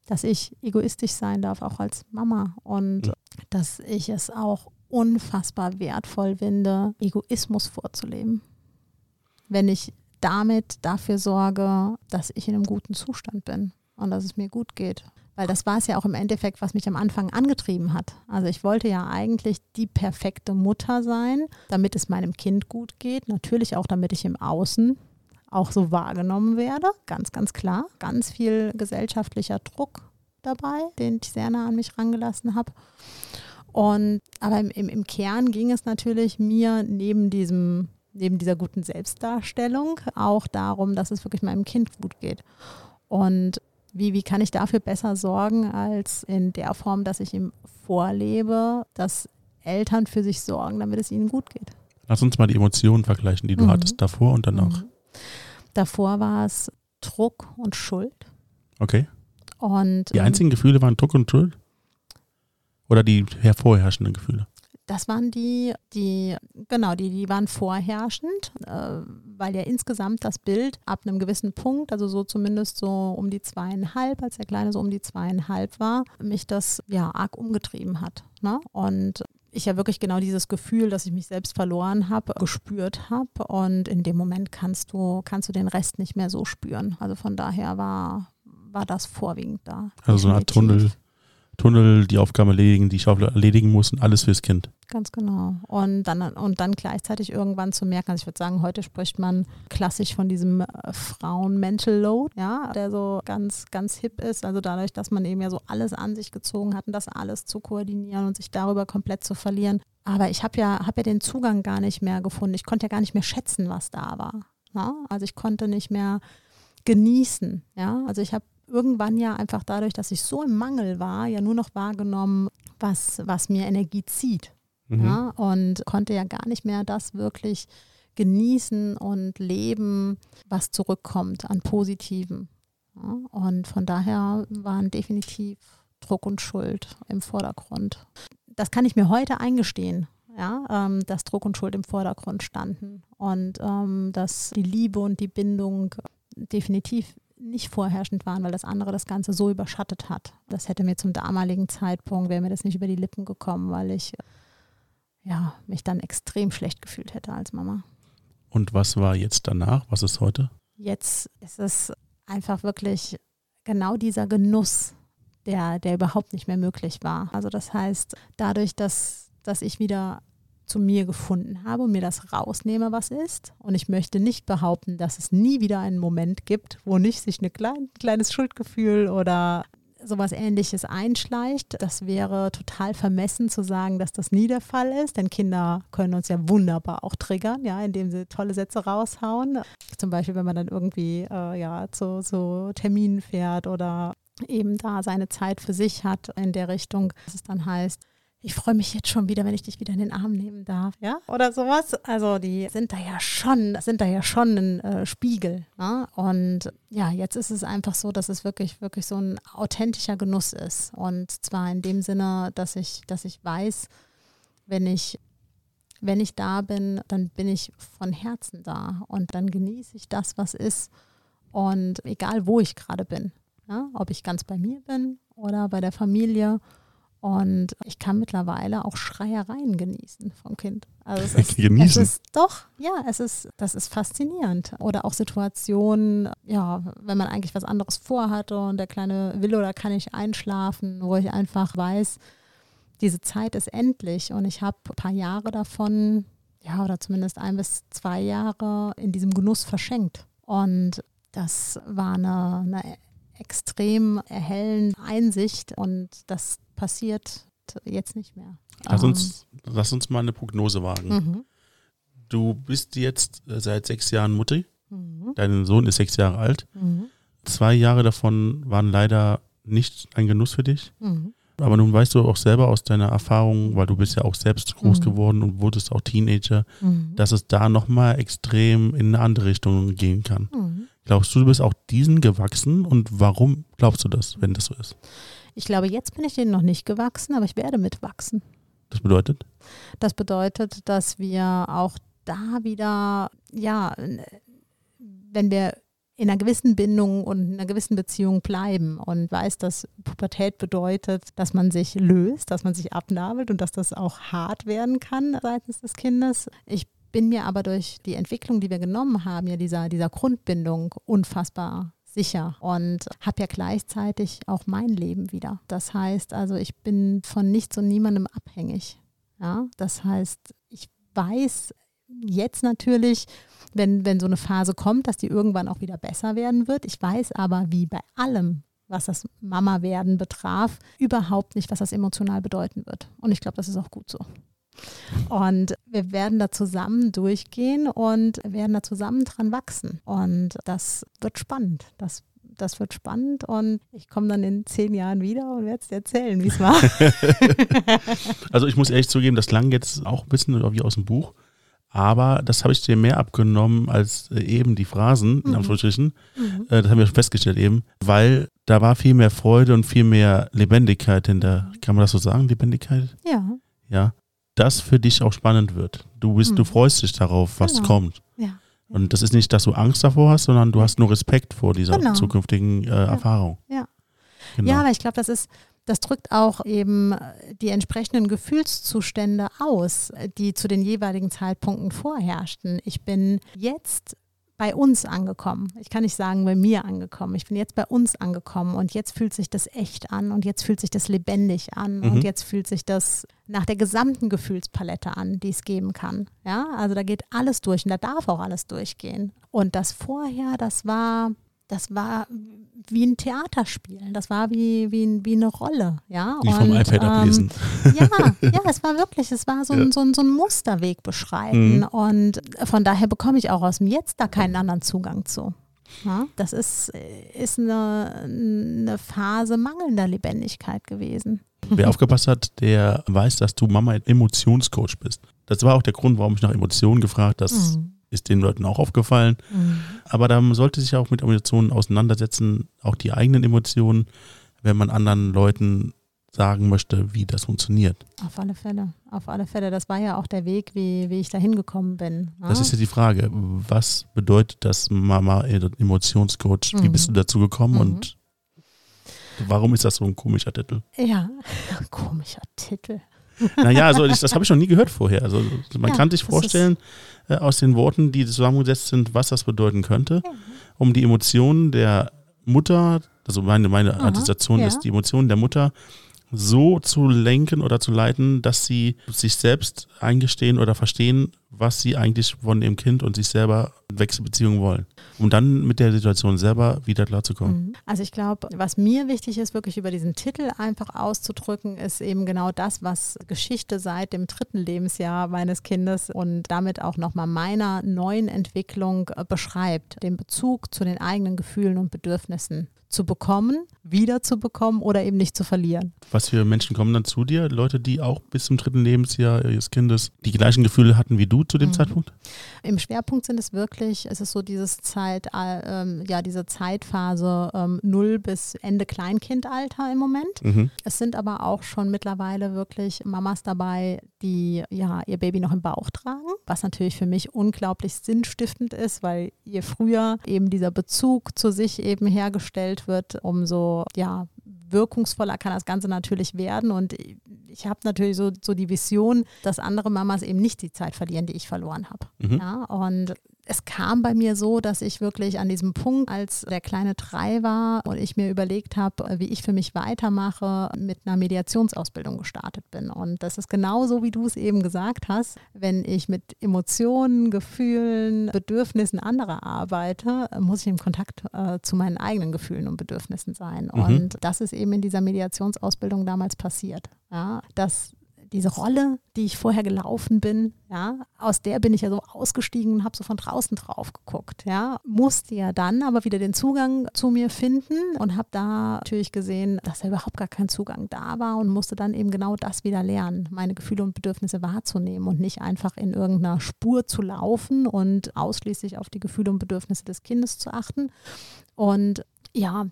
Dass ich egoistisch sein darf, auch als Mama. Und ja. dass ich es auch unfassbar wertvoll finde, Egoismus vorzuleben wenn ich damit dafür sorge, dass ich in einem guten Zustand bin und dass es mir gut geht. Weil das war es ja auch im Endeffekt, was mich am Anfang angetrieben hat. Also ich wollte ja eigentlich die perfekte Mutter sein, damit es meinem Kind gut geht. Natürlich auch, damit ich im Außen auch so wahrgenommen werde. Ganz, ganz klar. Ganz viel gesellschaftlicher Druck dabei, den ich sehr nah an mich rangelassen habe. Und aber im, im, im Kern ging es natürlich mir neben diesem neben dieser guten Selbstdarstellung auch darum, dass es wirklich meinem Kind gut geht. Und wie, wie kann ich dafür besser sorgen, als in der Form, dass ich ihm vorlebe, dass Eltern für sich sorgen, damit es ihnen gut geht. Lass uns mal die Emotionen vergleichen, die du mhm. hattest davor und danach. Mhm. Davor war es Druck und Schuld. Okay. Und, die einzigen ähm, Gefühle waren Druck und Schuld? Oder die hervorherrschenden Gefühle? Das waren die, die, genau, die, die waren vorherrschend, äh, weil ja insgesamt das Bild ab einem gewissen Punkt, also so zumindest so um die zweieinhalb, als der Kleine so um die zweieinhalb war, mich das ja arg umgetrieben hat. Ne? Und ich ja wirklich genau dieses Gefühl, dass ich mich selbst verloren habe, gespürt habe. Und in dem Moment kannst du, kannst du den Rest nicht mehr so spüren. Also von daher war, war das vorwiegend da. Also so eine Art Tunnel, Tunnel, die Aufgabe erledigen, die Schaufel erledigen muss und alles fürs Kind. Ganz genau. Und dann, und dann gleichzeitig irgendwann zu merken, also ich würde sagen, heute spricht man klassisch von diesem äh, Frauen-Mental Load, ja, der so ganz, ganz hip ist. Also dadurch, dass man eben ja so alles an sich gezogen hat und das alles zu koordinieren und sich darüber komplett zu verlieren. Aber ich habe ja, hab ja den Zugang gar nicht mehr gefunden. Ich konnte ja gar nicht mehr schätzen, was da war. Ja? Also ich konnte nicht mehr genießen. Ja? Also ich habe irgendwann ja einfach dadurch, dass ich so im Mangel war, ja nur noch wahrgenommen, was, was mir Energie zieht. Mhm. Ja, und konnte ja gar nicht mehr das wirklich genießen und leben, was zurückkommt an Positiven. Ja, und von daher waren definitiv Druck und Schuld im Vordergrund. Das kann ich mir heute eingestehen, ja, ähm, dass Druck und Schuld im Vordergrund standen und ähm, dass die Liebe und die Bindung definitiv nicht vorherrschend waren, weil das andere das Ganze so überschattet hat. Das hätte mir zum damaligen Zeitpunkt, wäre mir das nicht über die Lippen gekommen, weil ich ja, mich dann extrem schlecht gefühlt hätte als Mama. Und was war jetzt danach? Was ist heute? Jetzt ist es einfach wirklich genau dieser Genuss, der, der überhaupt nicht mehr möglich war. Also das heißt, dadurch, dass, dass ich wieder zu mir gefunden habe und mir das rausnehme, was ist. Und ich möchte nicht behaupten, dass es nie wieder einen Moment gibt, wo nicht sich ein klein, kleines Schuldgefühl oder sowas ähnliches einschleicht. Das wäre total vermessen zu sagen, dass das nie der Fall ist, denn Kinder können uns ja wunderbar auch triggern, ja, indem sie tolle Sätze raushauen. Zum Beispiel, wenn man dann irgendwie äh, ja, zu, zu Terminen fährt oder eben da seine Zeit für sich hat in der Richtung, dass es dann heißt, ich freue mich jetzt schon wieder, wenn ich dich wieder in den Arm nehmen darf, ja, oder sowas. Also die sind da ja schon, sind da ja schon ein äh, Spiegel. Ne? Und ja, jetzt ist es einfach so, dass es wirklich, wirklich so ein authentischer Genuss ist. Und zwar in dem Sinne, dass ich, dass ich weiß, wenn ich, wenn ich da bin, dann bin ich von Herzen da und dann genieße ich das, was ist. Und egal, wo ich gerade bin, ja? ob ich ganz bei mir bin oder bei der Familie und ich kann mittlerweile auch Schreiereien genießen vom Kind. Also es *laughs* ist, genießen. Es ist doch, ja, es ist, das ist faszinierend. Oder auch Situationen, ja, wenn man eigentlich was anderes vorhatte und der Kleine will oder kann nicht einschlafen, wo ich einfach weiß, diese Zeit ist endlich und ich habe ein paar Jahre davon, ja, oder zumindest ein bis zwei Jahre in diesem Genuss verschenkt. Und das war eine, eine extrem erhellende Einsicht und das passiert jetzt nicht mehr. Lass uns, ähm. lass uns mal eine Prognose wagen. Mhm. Du bist jetzt äh, seit sechs Jahren Mutter. Mhm. Dein Sohn ist sechs Jahre alt. Mhm. Zwei Jahre davon waren leider nicht ein Genuss für dich. Mhm. Aber nun weißt du auch selber aus deiner Erfahrung, weil du bist ja auch selbst groß mhm. geworden und wurdest auch Teenager, mhm. dass es da nochmal extrem in eine andere Richtung gehen kann. Glaubst du, du bist auch diesen gewachsen und warum glaubst du das, wenn das so ist? Ich glaube, jetzt bin ich denen noch nicht gewachsen, aber ich werde mitwachsen. Das bedeutet? Das bedeutet, dass wir auch da wieder, ja, wenn wir in einer gewissen Bindung und in einer gewissen Beziehung bleiben und weiß, dass Pubertät bedeutet, dass man sich löst, dass man sich abnabelt und dass das auch hart werden kann seitens des Kindes. Ich bin mir aber durch die Entwicklung, die wir genommen haben, ja dieser, dieser Grundbindung unfassbar sicher und habe ja gleichzeitig auch mein Leben wieder. Das heißt also, ich bin von nichts und niemandem abhängig. Ja, das heißt, ich weiß jetzt natürlich, wenn, wenn so eine Phase kommt, dass die irgendwann auch wieder besser werden wird. Ich weiß aber, wie bei allem, was das Mama-Werden betraf, überhaupt nicht, was das emotional bedeuten wird. Und ich glaube, das ist auch gut so. Und wir werden da zusammen durchgehen und werden da zusammen dran wachsen. Und das wird spannend. Das das wird spannend und ich komme dann in zehn Jahren wieder und werde es dir erzählen, wie es war. *laughs* also ich muss ehrlich zugeben, das klang jetzt auch ein bisschen wie aus dem Buch. Aber das habe ich dir mehr abgenommen als äh, eben die Phrasen, in mhm. Anführungsstrichen. Mhm. Äh, das haben wir schon festgestellt eben, weil da war viel mehr Freude und viel mehr Lebendigkeit hinter. Kann man das so sagen, Lebendigkeit? Ja. Ja. Das für dich auch spannend wird. Du bist, mhm. du freust dich darauf, was genau. kommt. Ja. Und das ist nicht, dass du Angst davor hast, sondern du hast nur Respekt vor dieser genau. zukünftigen äh, Erfahrung. Ja. Genau. Ja, aber ich glaube, das ist, das drückt auch eben die entsprechenden Gefühlszustände aus, die zu den jeweiligen Zeitpunkten vorherrschten. Ich bin jetzt bei uns angekommen. Ich kann nicht sagen bei mir angekommen. Ich bin jetzt bei uns angekommen und jetzt fühlt sich das echt an und jetzt fühlt sich das lebendig an mhm. und jetzt fühlt sich das nach der gesamten Gefühlspalette an, die es geben kann. Ja, also da geht alles durch und da darf auch alles durchgehen. Und das vorher, das war das war wie ein Theaterspiel. Das war wie, wie, wie eine Rolle. Ja? Wie vom iPad ähm, ablesen. Ja, *laughs* ja, es war wirklich, es war so ein, ja. so ein, so ein Musterweg beschreiten. Mhm. Und von daher bekomme ich auch aus dem Jetzt da keinen anderen Zugang zu. Ja? Das ist, ist eine, eine Phase mangelnder Lebendigkeit gewesen. Wer aufgepasst hat, der weiß, dass du Mama Emotionscoach bist. Das war auch der Grund, warum ich nach Emotionen gefragt habe. Mhm ist den Leuten auch aufgefallen. Mhm. Aber da sollte sich auch mit Emotionen auseinandersetzen, auch die eigenen Emotionen, wenn man anderen Leuten sagen möchte, wie das funktioniert. Auf alle Fälle, auf alle Fälle. Das war ja auch der Weg, wie, wie ich da hingekommen bin. Ja? Das ist ja die Frage. Was bedeutet das Mama Emotionscoach? Mhm. Wie bist du dazu gekommen mhm. und warum ist das so ein komischer Titel? Ja, *laughs* komischer Titel. Naja, also ich, das habe ich noch nie gehört vorher. Also man ja, kann sich vorstellen, äh, aus den Worten, die zusammengesetzt sind, was das bedeuten könnte, ja. um die Emotionen der Mutter, also meine, meine Assoziation ja. ist die Emotionen der Mutter so zu lenken oder zu leiten, dass sie sich selbst eingestehen oder verstehen, was sie eigentlich von dem Kind und sich selber Wechselbeziehungen wollen, um dann mit der Situation selber wieder klarzukommen. Mhm. Also ich glaube, was mir wichtig ist, wirklich über diesen Titel einfach auszudrücken, ist eben genau das, was Geschichte seit dem dritten Lebensjahr meines Kindes und damit auch nochmal meiner neuen Entwicklung äh, beschreibt, den Bezug zu den eigenen Gefühlen und Bedürfnissen zu bekommen, wieder zu bekommen oder eben nicht zu verlieren. Was für Menschen kommen dann zu dir? Leute, die auch bis zum dritten Lebensjahr ihres Kindes die gleichen Gefühle hatten wie du zu dem mhm. Zeitpunkt? Im Schwerpunkt sind es wirklich, es ist so dieses Zeit, äh, ja, diese Zeitphase ähm, 0 bis Ende Kleinkindalter im Moment. Mhm. Es sind aber auch schon mittlerweile wirklich Mamas dabei, die ja ihr Baby noch im Bauch tragen, was natürlich für mich unglaublich sinnstiftend ist, weil je früher eben dieser Bezug zu sich eben hergestellt wird, umso ja wirkungsvoller kann das Ganze natürlich werden. Und ich habe natürlich so, so die Vision, dass andere Mamas eben nicht die Zeit verlieren, die ich verloren habe. Mhm. Ja, und es kam bei mir so, dass ich wirklich an diesem Punkt, als der kleine drei war und ich mir überlegt habe, wie ich für mich weitermache, mit einer Mediationsausbildung gestartet bin. Und das ist genauso, wie du es eben gesagt hast. Wenn ich mit Emotionen, Gefühlen, Bedürfnissen anderer arbeite, muss ich im Kontakt äh, zu meinen eigenen Gefühlen und Bedürfnissen sein. Mhm. Und das ist eben in dieser Mediationsausbildung damals passiert. Ja, dass diese Rolle, die ich vorher gelaufen bin, ja, aus der bin ich ja so ausgestiegen und habe so von draußen drauf geguckt, ja, musste ja dann aber wieder den Zugang zu mir finden und habe da natürlich gesehen, dass da überhaupt gar kein Zugang da war und musste dann eben genau das wieder lernen, meine Gefühle und Bedürfnisse wahrzunehmen und nicht einfach in irgendeiner Spur zu laufen und ausschließlich auf die Gefühle und Bedürfnisse des Kindes zu achten. Und ja,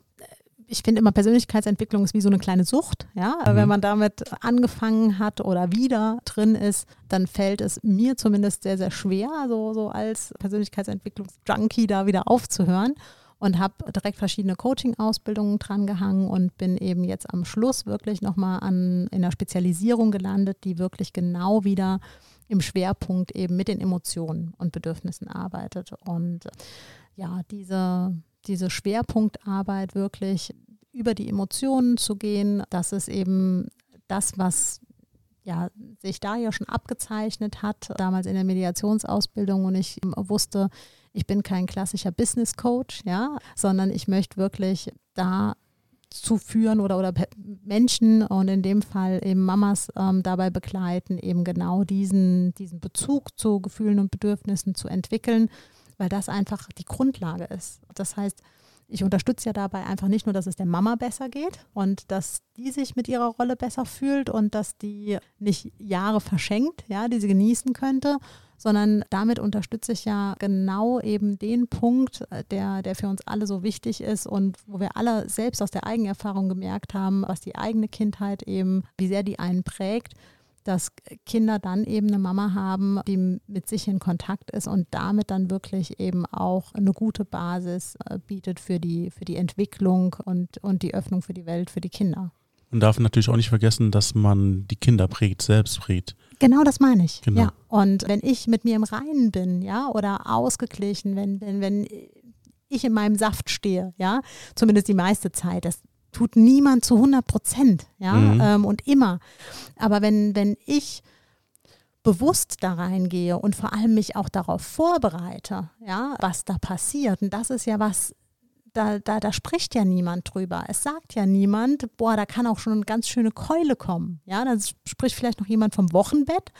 ich finde immer Persönlichkeitsentwicklung ist wie so eine kleine Sucht. Ja? Mhm. Wenn man damit angefangen hat oder wieder drin ist, dann fällt es mir zumindest sehr, sehr schwer, so, so als Persönlichkeitsentwicklungsjunkie da wieder aufzuhören. Und habe direkt verschiedene Coaching-Ausbildungen dran gehangen und bin eben jetzt am Schluss wirklich nochmal an in einer Spezialisierung gelandet, die wirklich genau wieder im Schwerpunkt eben mit den Emotionen und Bedürfnissen arbeitet. Und ja, diese diese Schwerpunktarbeit wirklich über die Emotionen zu gehen, das ist eben das, was ja, sich da ja schon abgezeichnet hat, damals in der Mediationsausbildung und ich wusste, ich bin kein klassischer Business Coach, ja, sondern ich möchte wirklich da zu führen oder, oder Menschen und in dem Fall eben Mamas ähm, dabei begleiten, eben genau diesen, diesen Bezug zu Gefühlen und Bedürfnissen zu entwickeln weil das einfach die Grundlage ist. Das heißt, ich unterstütze ja dabei einfach nicht nur, dass es der Mama besser geht und dass die sich mit ihrer Rolle besser fühlt und dass die nicht Jahre verschenkt, ja, die sie genießen könnte, sondern damit unterstütze ich ja genau eben den Punkt, äh, der, der für uns alle so wichtig ist und wo wir alle selbst aus der Eigenerfahrung gemerkt haben, was die eigene Kindheit eben, wie sehr die einen prägt, dass Kinder dann eben eine Mama haben, die mit sich in Kontakt ist und damit dann wirklich eben auch eine gute Basis äh, bietet für die, für die Entwicklung und, und die Öffnung für die Welt, für die Kinder. Man darf natürlich auch nicht vergessen, dass man die Kinder prägt, selbst prägt. Genau das meine ich. Genau. Ja. Und wenn ich mit mir im Reinen bin, ja, oder ausgeglichen, wenn, wenn, wenn ich in meinem Saft stehe, ja, zumindest die meiste Zeit, das tut niemand zu 100 Prozent, ja, Mhm. ähm, und immer. Aber wenn, wenn ich bewusst da reingehe und vor allem mich auch darauf vorbereite, ja, was da passiert, und das ist ja was, da, da, da spricht ja niemand drüber. Es sagt ja niemand, boah, da kann auch schon eine ganz schöne Keule kommen. Ja, dann spricht vielleicht noch jemand vom Wochenbett,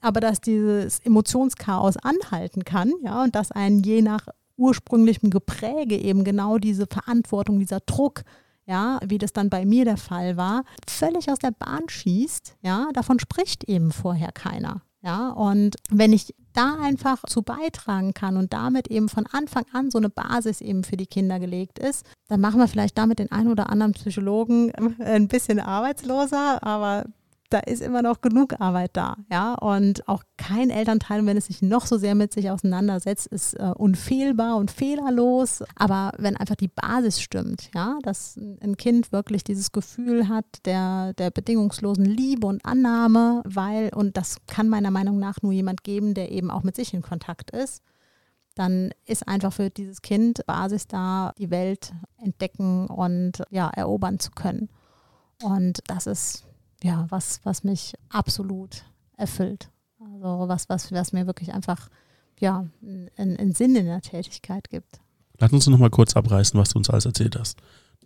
aber dass dieses Emotionschaos anhalten kann, ja, und dass einen je nach ursprünglichem Gepräge eben genau diese Verantwortung, dieser Druck, ja, wie das dann bei mir der Fall war, völlig aus der Bahn schießt, ja, davon spricht eben vorher keiner. Ja, und wenn ich da einfach zu beitragen kann und damit eben von Anfang an so eine Basis eben für die Kinder gelegt ist, dann machen wir vielleicht damit den einen oder anderen Psychologen *laughs* ein bisschen arbeitsloser, aber da ist immer noch genug Arbeit da, ja. Und auch kein Elternteil, wenn es sich noch so sehr mit sich auseinandersetzt, ist äh, unfehlbar und fehlerlos. Aber wenn einfach die Basis stimmt, ja, dass ein Kind wirklich dieses Gefühl hat der, der bedingungslosen Liebe und Annahme, weil, und das kann meiner Meinung nach nur jemand geben, der eben auch mit sich in Kontakt ist, dann ist einfach für dieses Kind Basis da, die Welt entdecken und ja, erobern zu können. Und das ist ja, was, was mich absolut erfüllt. Also was, was, was mir wirklich einfach ja, einen, Sinn in der Tätigkeit gibt. Lass uns noch mal kurz abreißen, was du uns alles erzählt hast.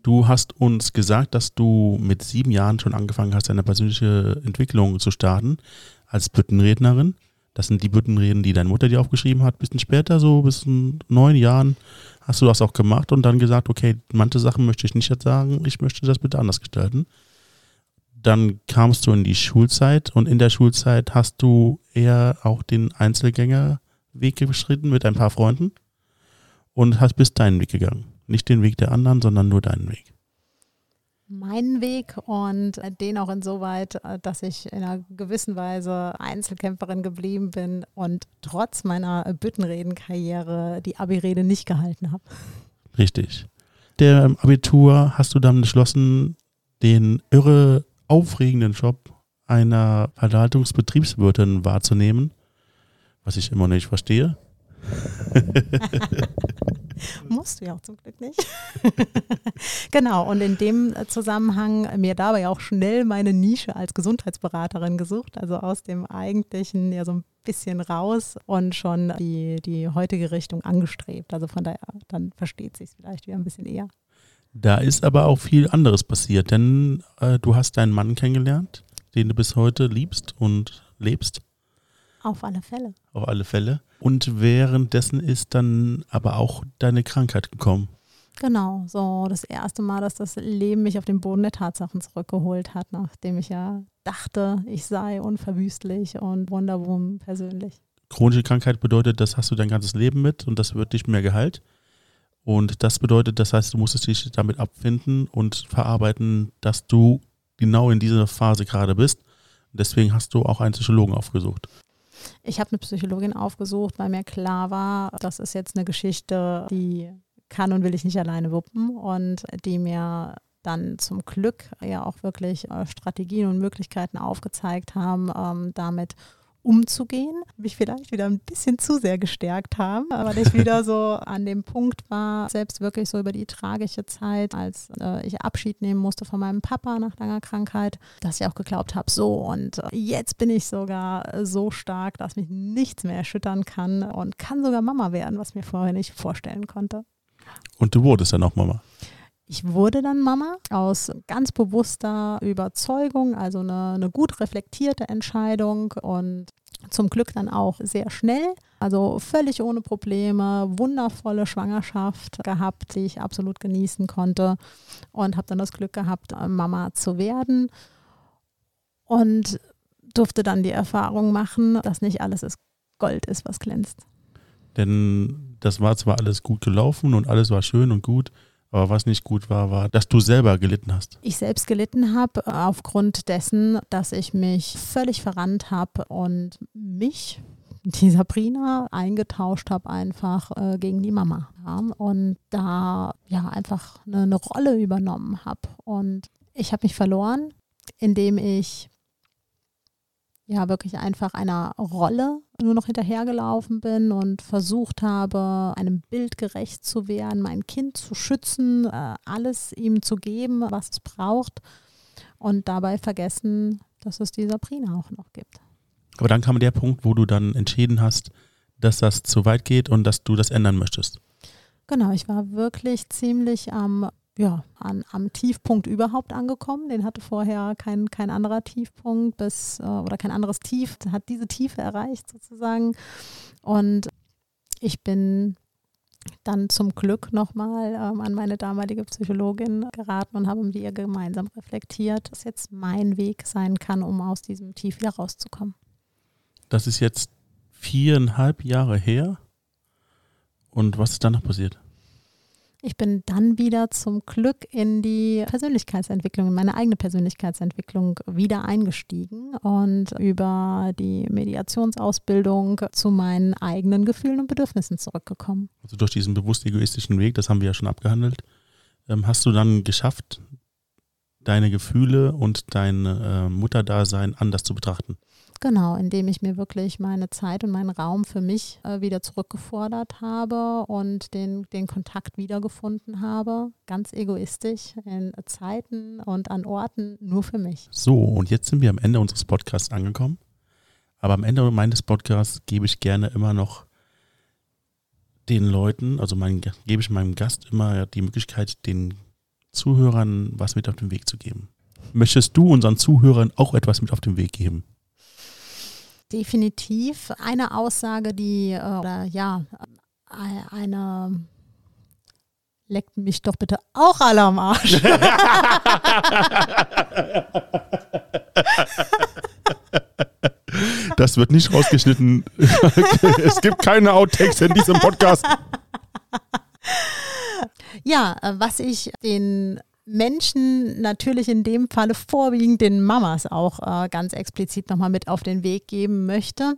Du hast uns gesagt, dass du mit sieben Jahren schon angefangen hast, deine persönliche Entwicklung zu starten als Büttenrednerin. Das sind die Büttenreden, die deine Mutter dir aufgeschrieben hat. Bisschen später, so bis neun Jahren, hast du das auch gemacht und dann gesagt, okay, manche Sachen möchte ich nicht jetzt sagen, ich möchte das bitte anders gestalten. Dann kamst du in die Schulzeit und in der Schulzeit hast du eher auch den Einzelgängerweg beschritten mit ein paar Freunden und hast bis deinen Weg gegangen. Nicht den Weg der anderen, sondern nur deinen Weg. Meinen Weg und den auch insoweit, dass ich in einer gewissen Weise Einzelkämpferin geblieben bin und trotz meiner Büttenredenkarriere die Abi-Rede nicht gehalten habe. Richtig. Der Abitur hast du dann beschlossen, den irre aufregenden Job einer Verwaltungsbetriebswirtin wahrzunehmen, was ich immer nicht verstehe. *laughs* Musst du ja auch zum Glück nicht. *laughs* genau, und in dem Zusammenhang mir dabei auch schnell meine Nische als Gesundheitsberaterin gesucht, also aus dem eigentlichen ja so ein bisschen raus und schon die, die heutige Richtung angestrebt. Also von daher, dann versteht sich vielleicht wieder ein bisschen eher. Da ist aber auch viel anderes passiert, denn äh, du hast deinen Mann kennengelernt, den du bis heute liebst und lebst. Auf alle Fälle. Auf alle Fälle. Und währenddessen ist dann aber auch deine Krankheit gekommen. Genau, so das erste Mal, dass das Leben mich auf den Boden der Tatsachen zurückgeholt hat, nachdem ich ja dachte, ich sei unverwüstlich und Wonderwoman persönlich. Chronische Krankheit bedeutet, das hast du dein ganzes Leben mit und das wird nicht mehr geheilt. Und das bedeutet, das heißt, du musstest dich damit abfinden und verarbeiten, dass du genau in dieser Phase gerade bist. Deswegen hast du auch einen Psychologen aufgesucht. Ich habe eine Psychologin aufgesucht, weil mir klar war, das ist jetzt eine Geschichte, die kann und will ich nicht alleine wuppen und die mir dann zum Glück ja auch wirklich äh, Strategien und Möglichkeiten aufgezeigt haben, ähm, damit umzugehen, mich vielleicht wieder ein bisschen zu sehr gestärkt haben, weil ich wieder so an dem Punkt war, selbst wirklich so über die tragische Zeit, als äh, ich Abschied nehmen musste von meinem Papa nach langer Krankheit, dass ich auch geglaubt habe, so und äh, jetzt bin ich sogar so stark, dass mich nichts mehr erschüttern kann und kann sogar Mama werden, was mir vorher nicht vorstellen konnte. Und du wurdest dann auch Mama. Ich wurde dann Mama aus ganz bewusster Überzeugung, also eine, eine gut reflektierte Entscheidung und Zum Glück dann auch sehr schnell, also völlig ohne Probleme, wundervolle Schwangerschaft gehabt, die ich absolut genießen konnte und habe dann das Glück gehabt, Mama zu werden und durfte dann die Erfahrung machen, dass nicht alles ist Gold ist, was glänzt. Denn das war zwar alles gut gelaufen und alles war schön und gut, aber was nicht gut war, war, dass du selber gelitten hast. Ich selbst gelitten habe aufgrund dessen, dass ich mich völlig verrannt habe und mich, die Sabrina, eingetauscht habe einfach äh, gegen die Mama. Ja, und da ja einfach eine, eine Rolle übernommen habe. Und ich habe mich verloren, indem ich ja wirklich einfach einer Rolle nur noch hinterhergelaufen bin und versucht habe, einem Bild gerecht zu werden, mein Kind zu schützen, äh, alles ihm zu geben, was es braucht und dabei vergessen, dass es die Sabrina auch noch gibt. Aber dann kam der Punkt, wo du dann entschieden hast, dass das zu weit geht und dass du das ändern möchtest. Genau, ich war wirklich ziemlich am ja, an, am Tiefpunkt überhaupt angekommen. Den hatte vorher kein, kein anderer Tiefpunkt bis äh, oder kein anderes Tief, hat diese Tiefe erreicht sozusagen. Und ich bin dann zum Glück nochmal ähm, an meine damalige Psychologin geraten und habe mit ihr gemeinsam reflektiert, dass jetzt mein Weg sein kann, um aus diesem Tief wieder rauszukommen. Das ist jetzt viereinhalb Jahre her. Und was ist danach passiert? Ich bin dann wieder zum Glück in die Persönlichkeitsentwicklung, in meine eigene Persönlichkeitsentwicklung wieder eingestiegen und über die Mediationsausbildung zu meinen eigenen Gefühlen und Bedürfnissen zurückgekommen. Also durch diesen bewusst egoistischen Weg, das haben wir ja schon abgehandelt, ähm, hast du dann geschafft, deine Gefühle und dein äh, Mutterdasein anders zu betrachten? Genau, indem ich mir wirklich meine Zeit und meinen Raum für mich äh, wieder zurückgefordert habe und den, den Kontakt wiedergefunden habe, ganz egoistisch in Zeiten und an Orten nur für mich. So, und jetzt sind wir am Ende unseres Podcasts angekommen. Aber am Ende meines Podcasts gebe ich gerne immer noch den Leuten, also mein, gebe ich meinem Gast immer die Möglichkeit, den Zuhörern was mit auf den Weg zu geben. Möchtest du unseren Zuhörern auch etwas mit auf den Weg geben? Definitiv eine Aussage, die, äh, oder ja, eine leckt mich doch bitte auch alle am Arsch. *laughs* Das wird nicht rausgeschnitten. *laughs* es gibt keine Outtakes in diesem Podcast. Ja, äh, was ich den Menschen natürlich in dem Falle vorwiegend den Mamas auch äh, ganz explizit nochmal mit auf den Weg geben möchte.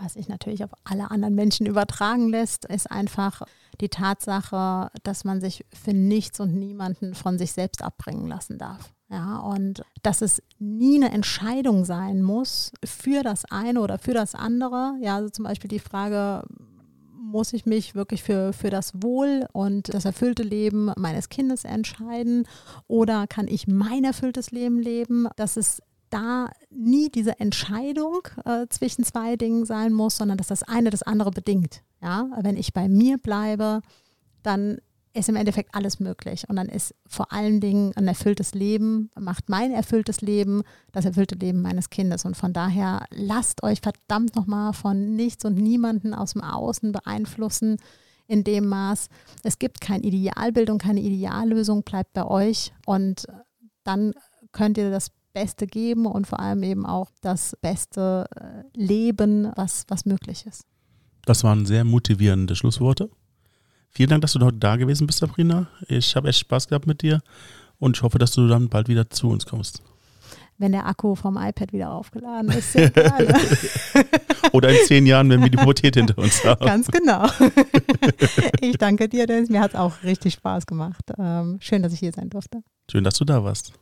Was sich natürlich auf alle anderen Menschen übertragen lässt, ist einfach die Tatsache, dass man sich für nichts und niemanden von sich selbst abbringen lassen darf. Ja, und dass es nie eine Entscheidung sein muss für das eine oder für das andere. Ja, also zum Beispiel die Frage, muss ich mich wirklich für, für das Wohl und das erfüllte Leben meines Kindes entscheiden oder kann ich mein erfülltes Leben leben? Dass es da nie diese Entscheidung äh, zwischen zwei Dingen sein muss, sondern dass das eine das andere bedingt. Ja, wenn ich bei mir bleibe, dann ist im Endeffekt alles möglich. Und dann ist vor allen Dingen ein erfülltes Leben, macht mein erfülltes Leben das erfüllte Leben meines Kindes. Und von daher lasst euch verdammt nochmal von nichts und niemanden aus dem Außen beeinflussen in dem Maß. Es gibt kein Idealbild und keine Ideallösung, bleibt bei euch. Und dann könnt ihr das Beste geben und vor allem eben auch das beste äh, Leben, was, was möglich ist. Das waren sehr motivierende Schlussworte. Vielen Dank, dass du heute da gewesen bist, Sabrina. Ich habe echt Spaß gehabt mit dir und ich hoffe, dass du dann bald wieder zu uns kommst. Wenn der Akku vom iPad wieder aufgeladen *laughs* ist, sehr gerne. *laughs* Oder in zehn Jahren, wenn wir die Pubertät hinter uns haben. Ganz genau. *laughs* Ich danke dir, Dennis. Mir hat es auch richtig Spaß gemacht. Ähm, schön, dass ich hier sein durfte. Schön, dass du da warst.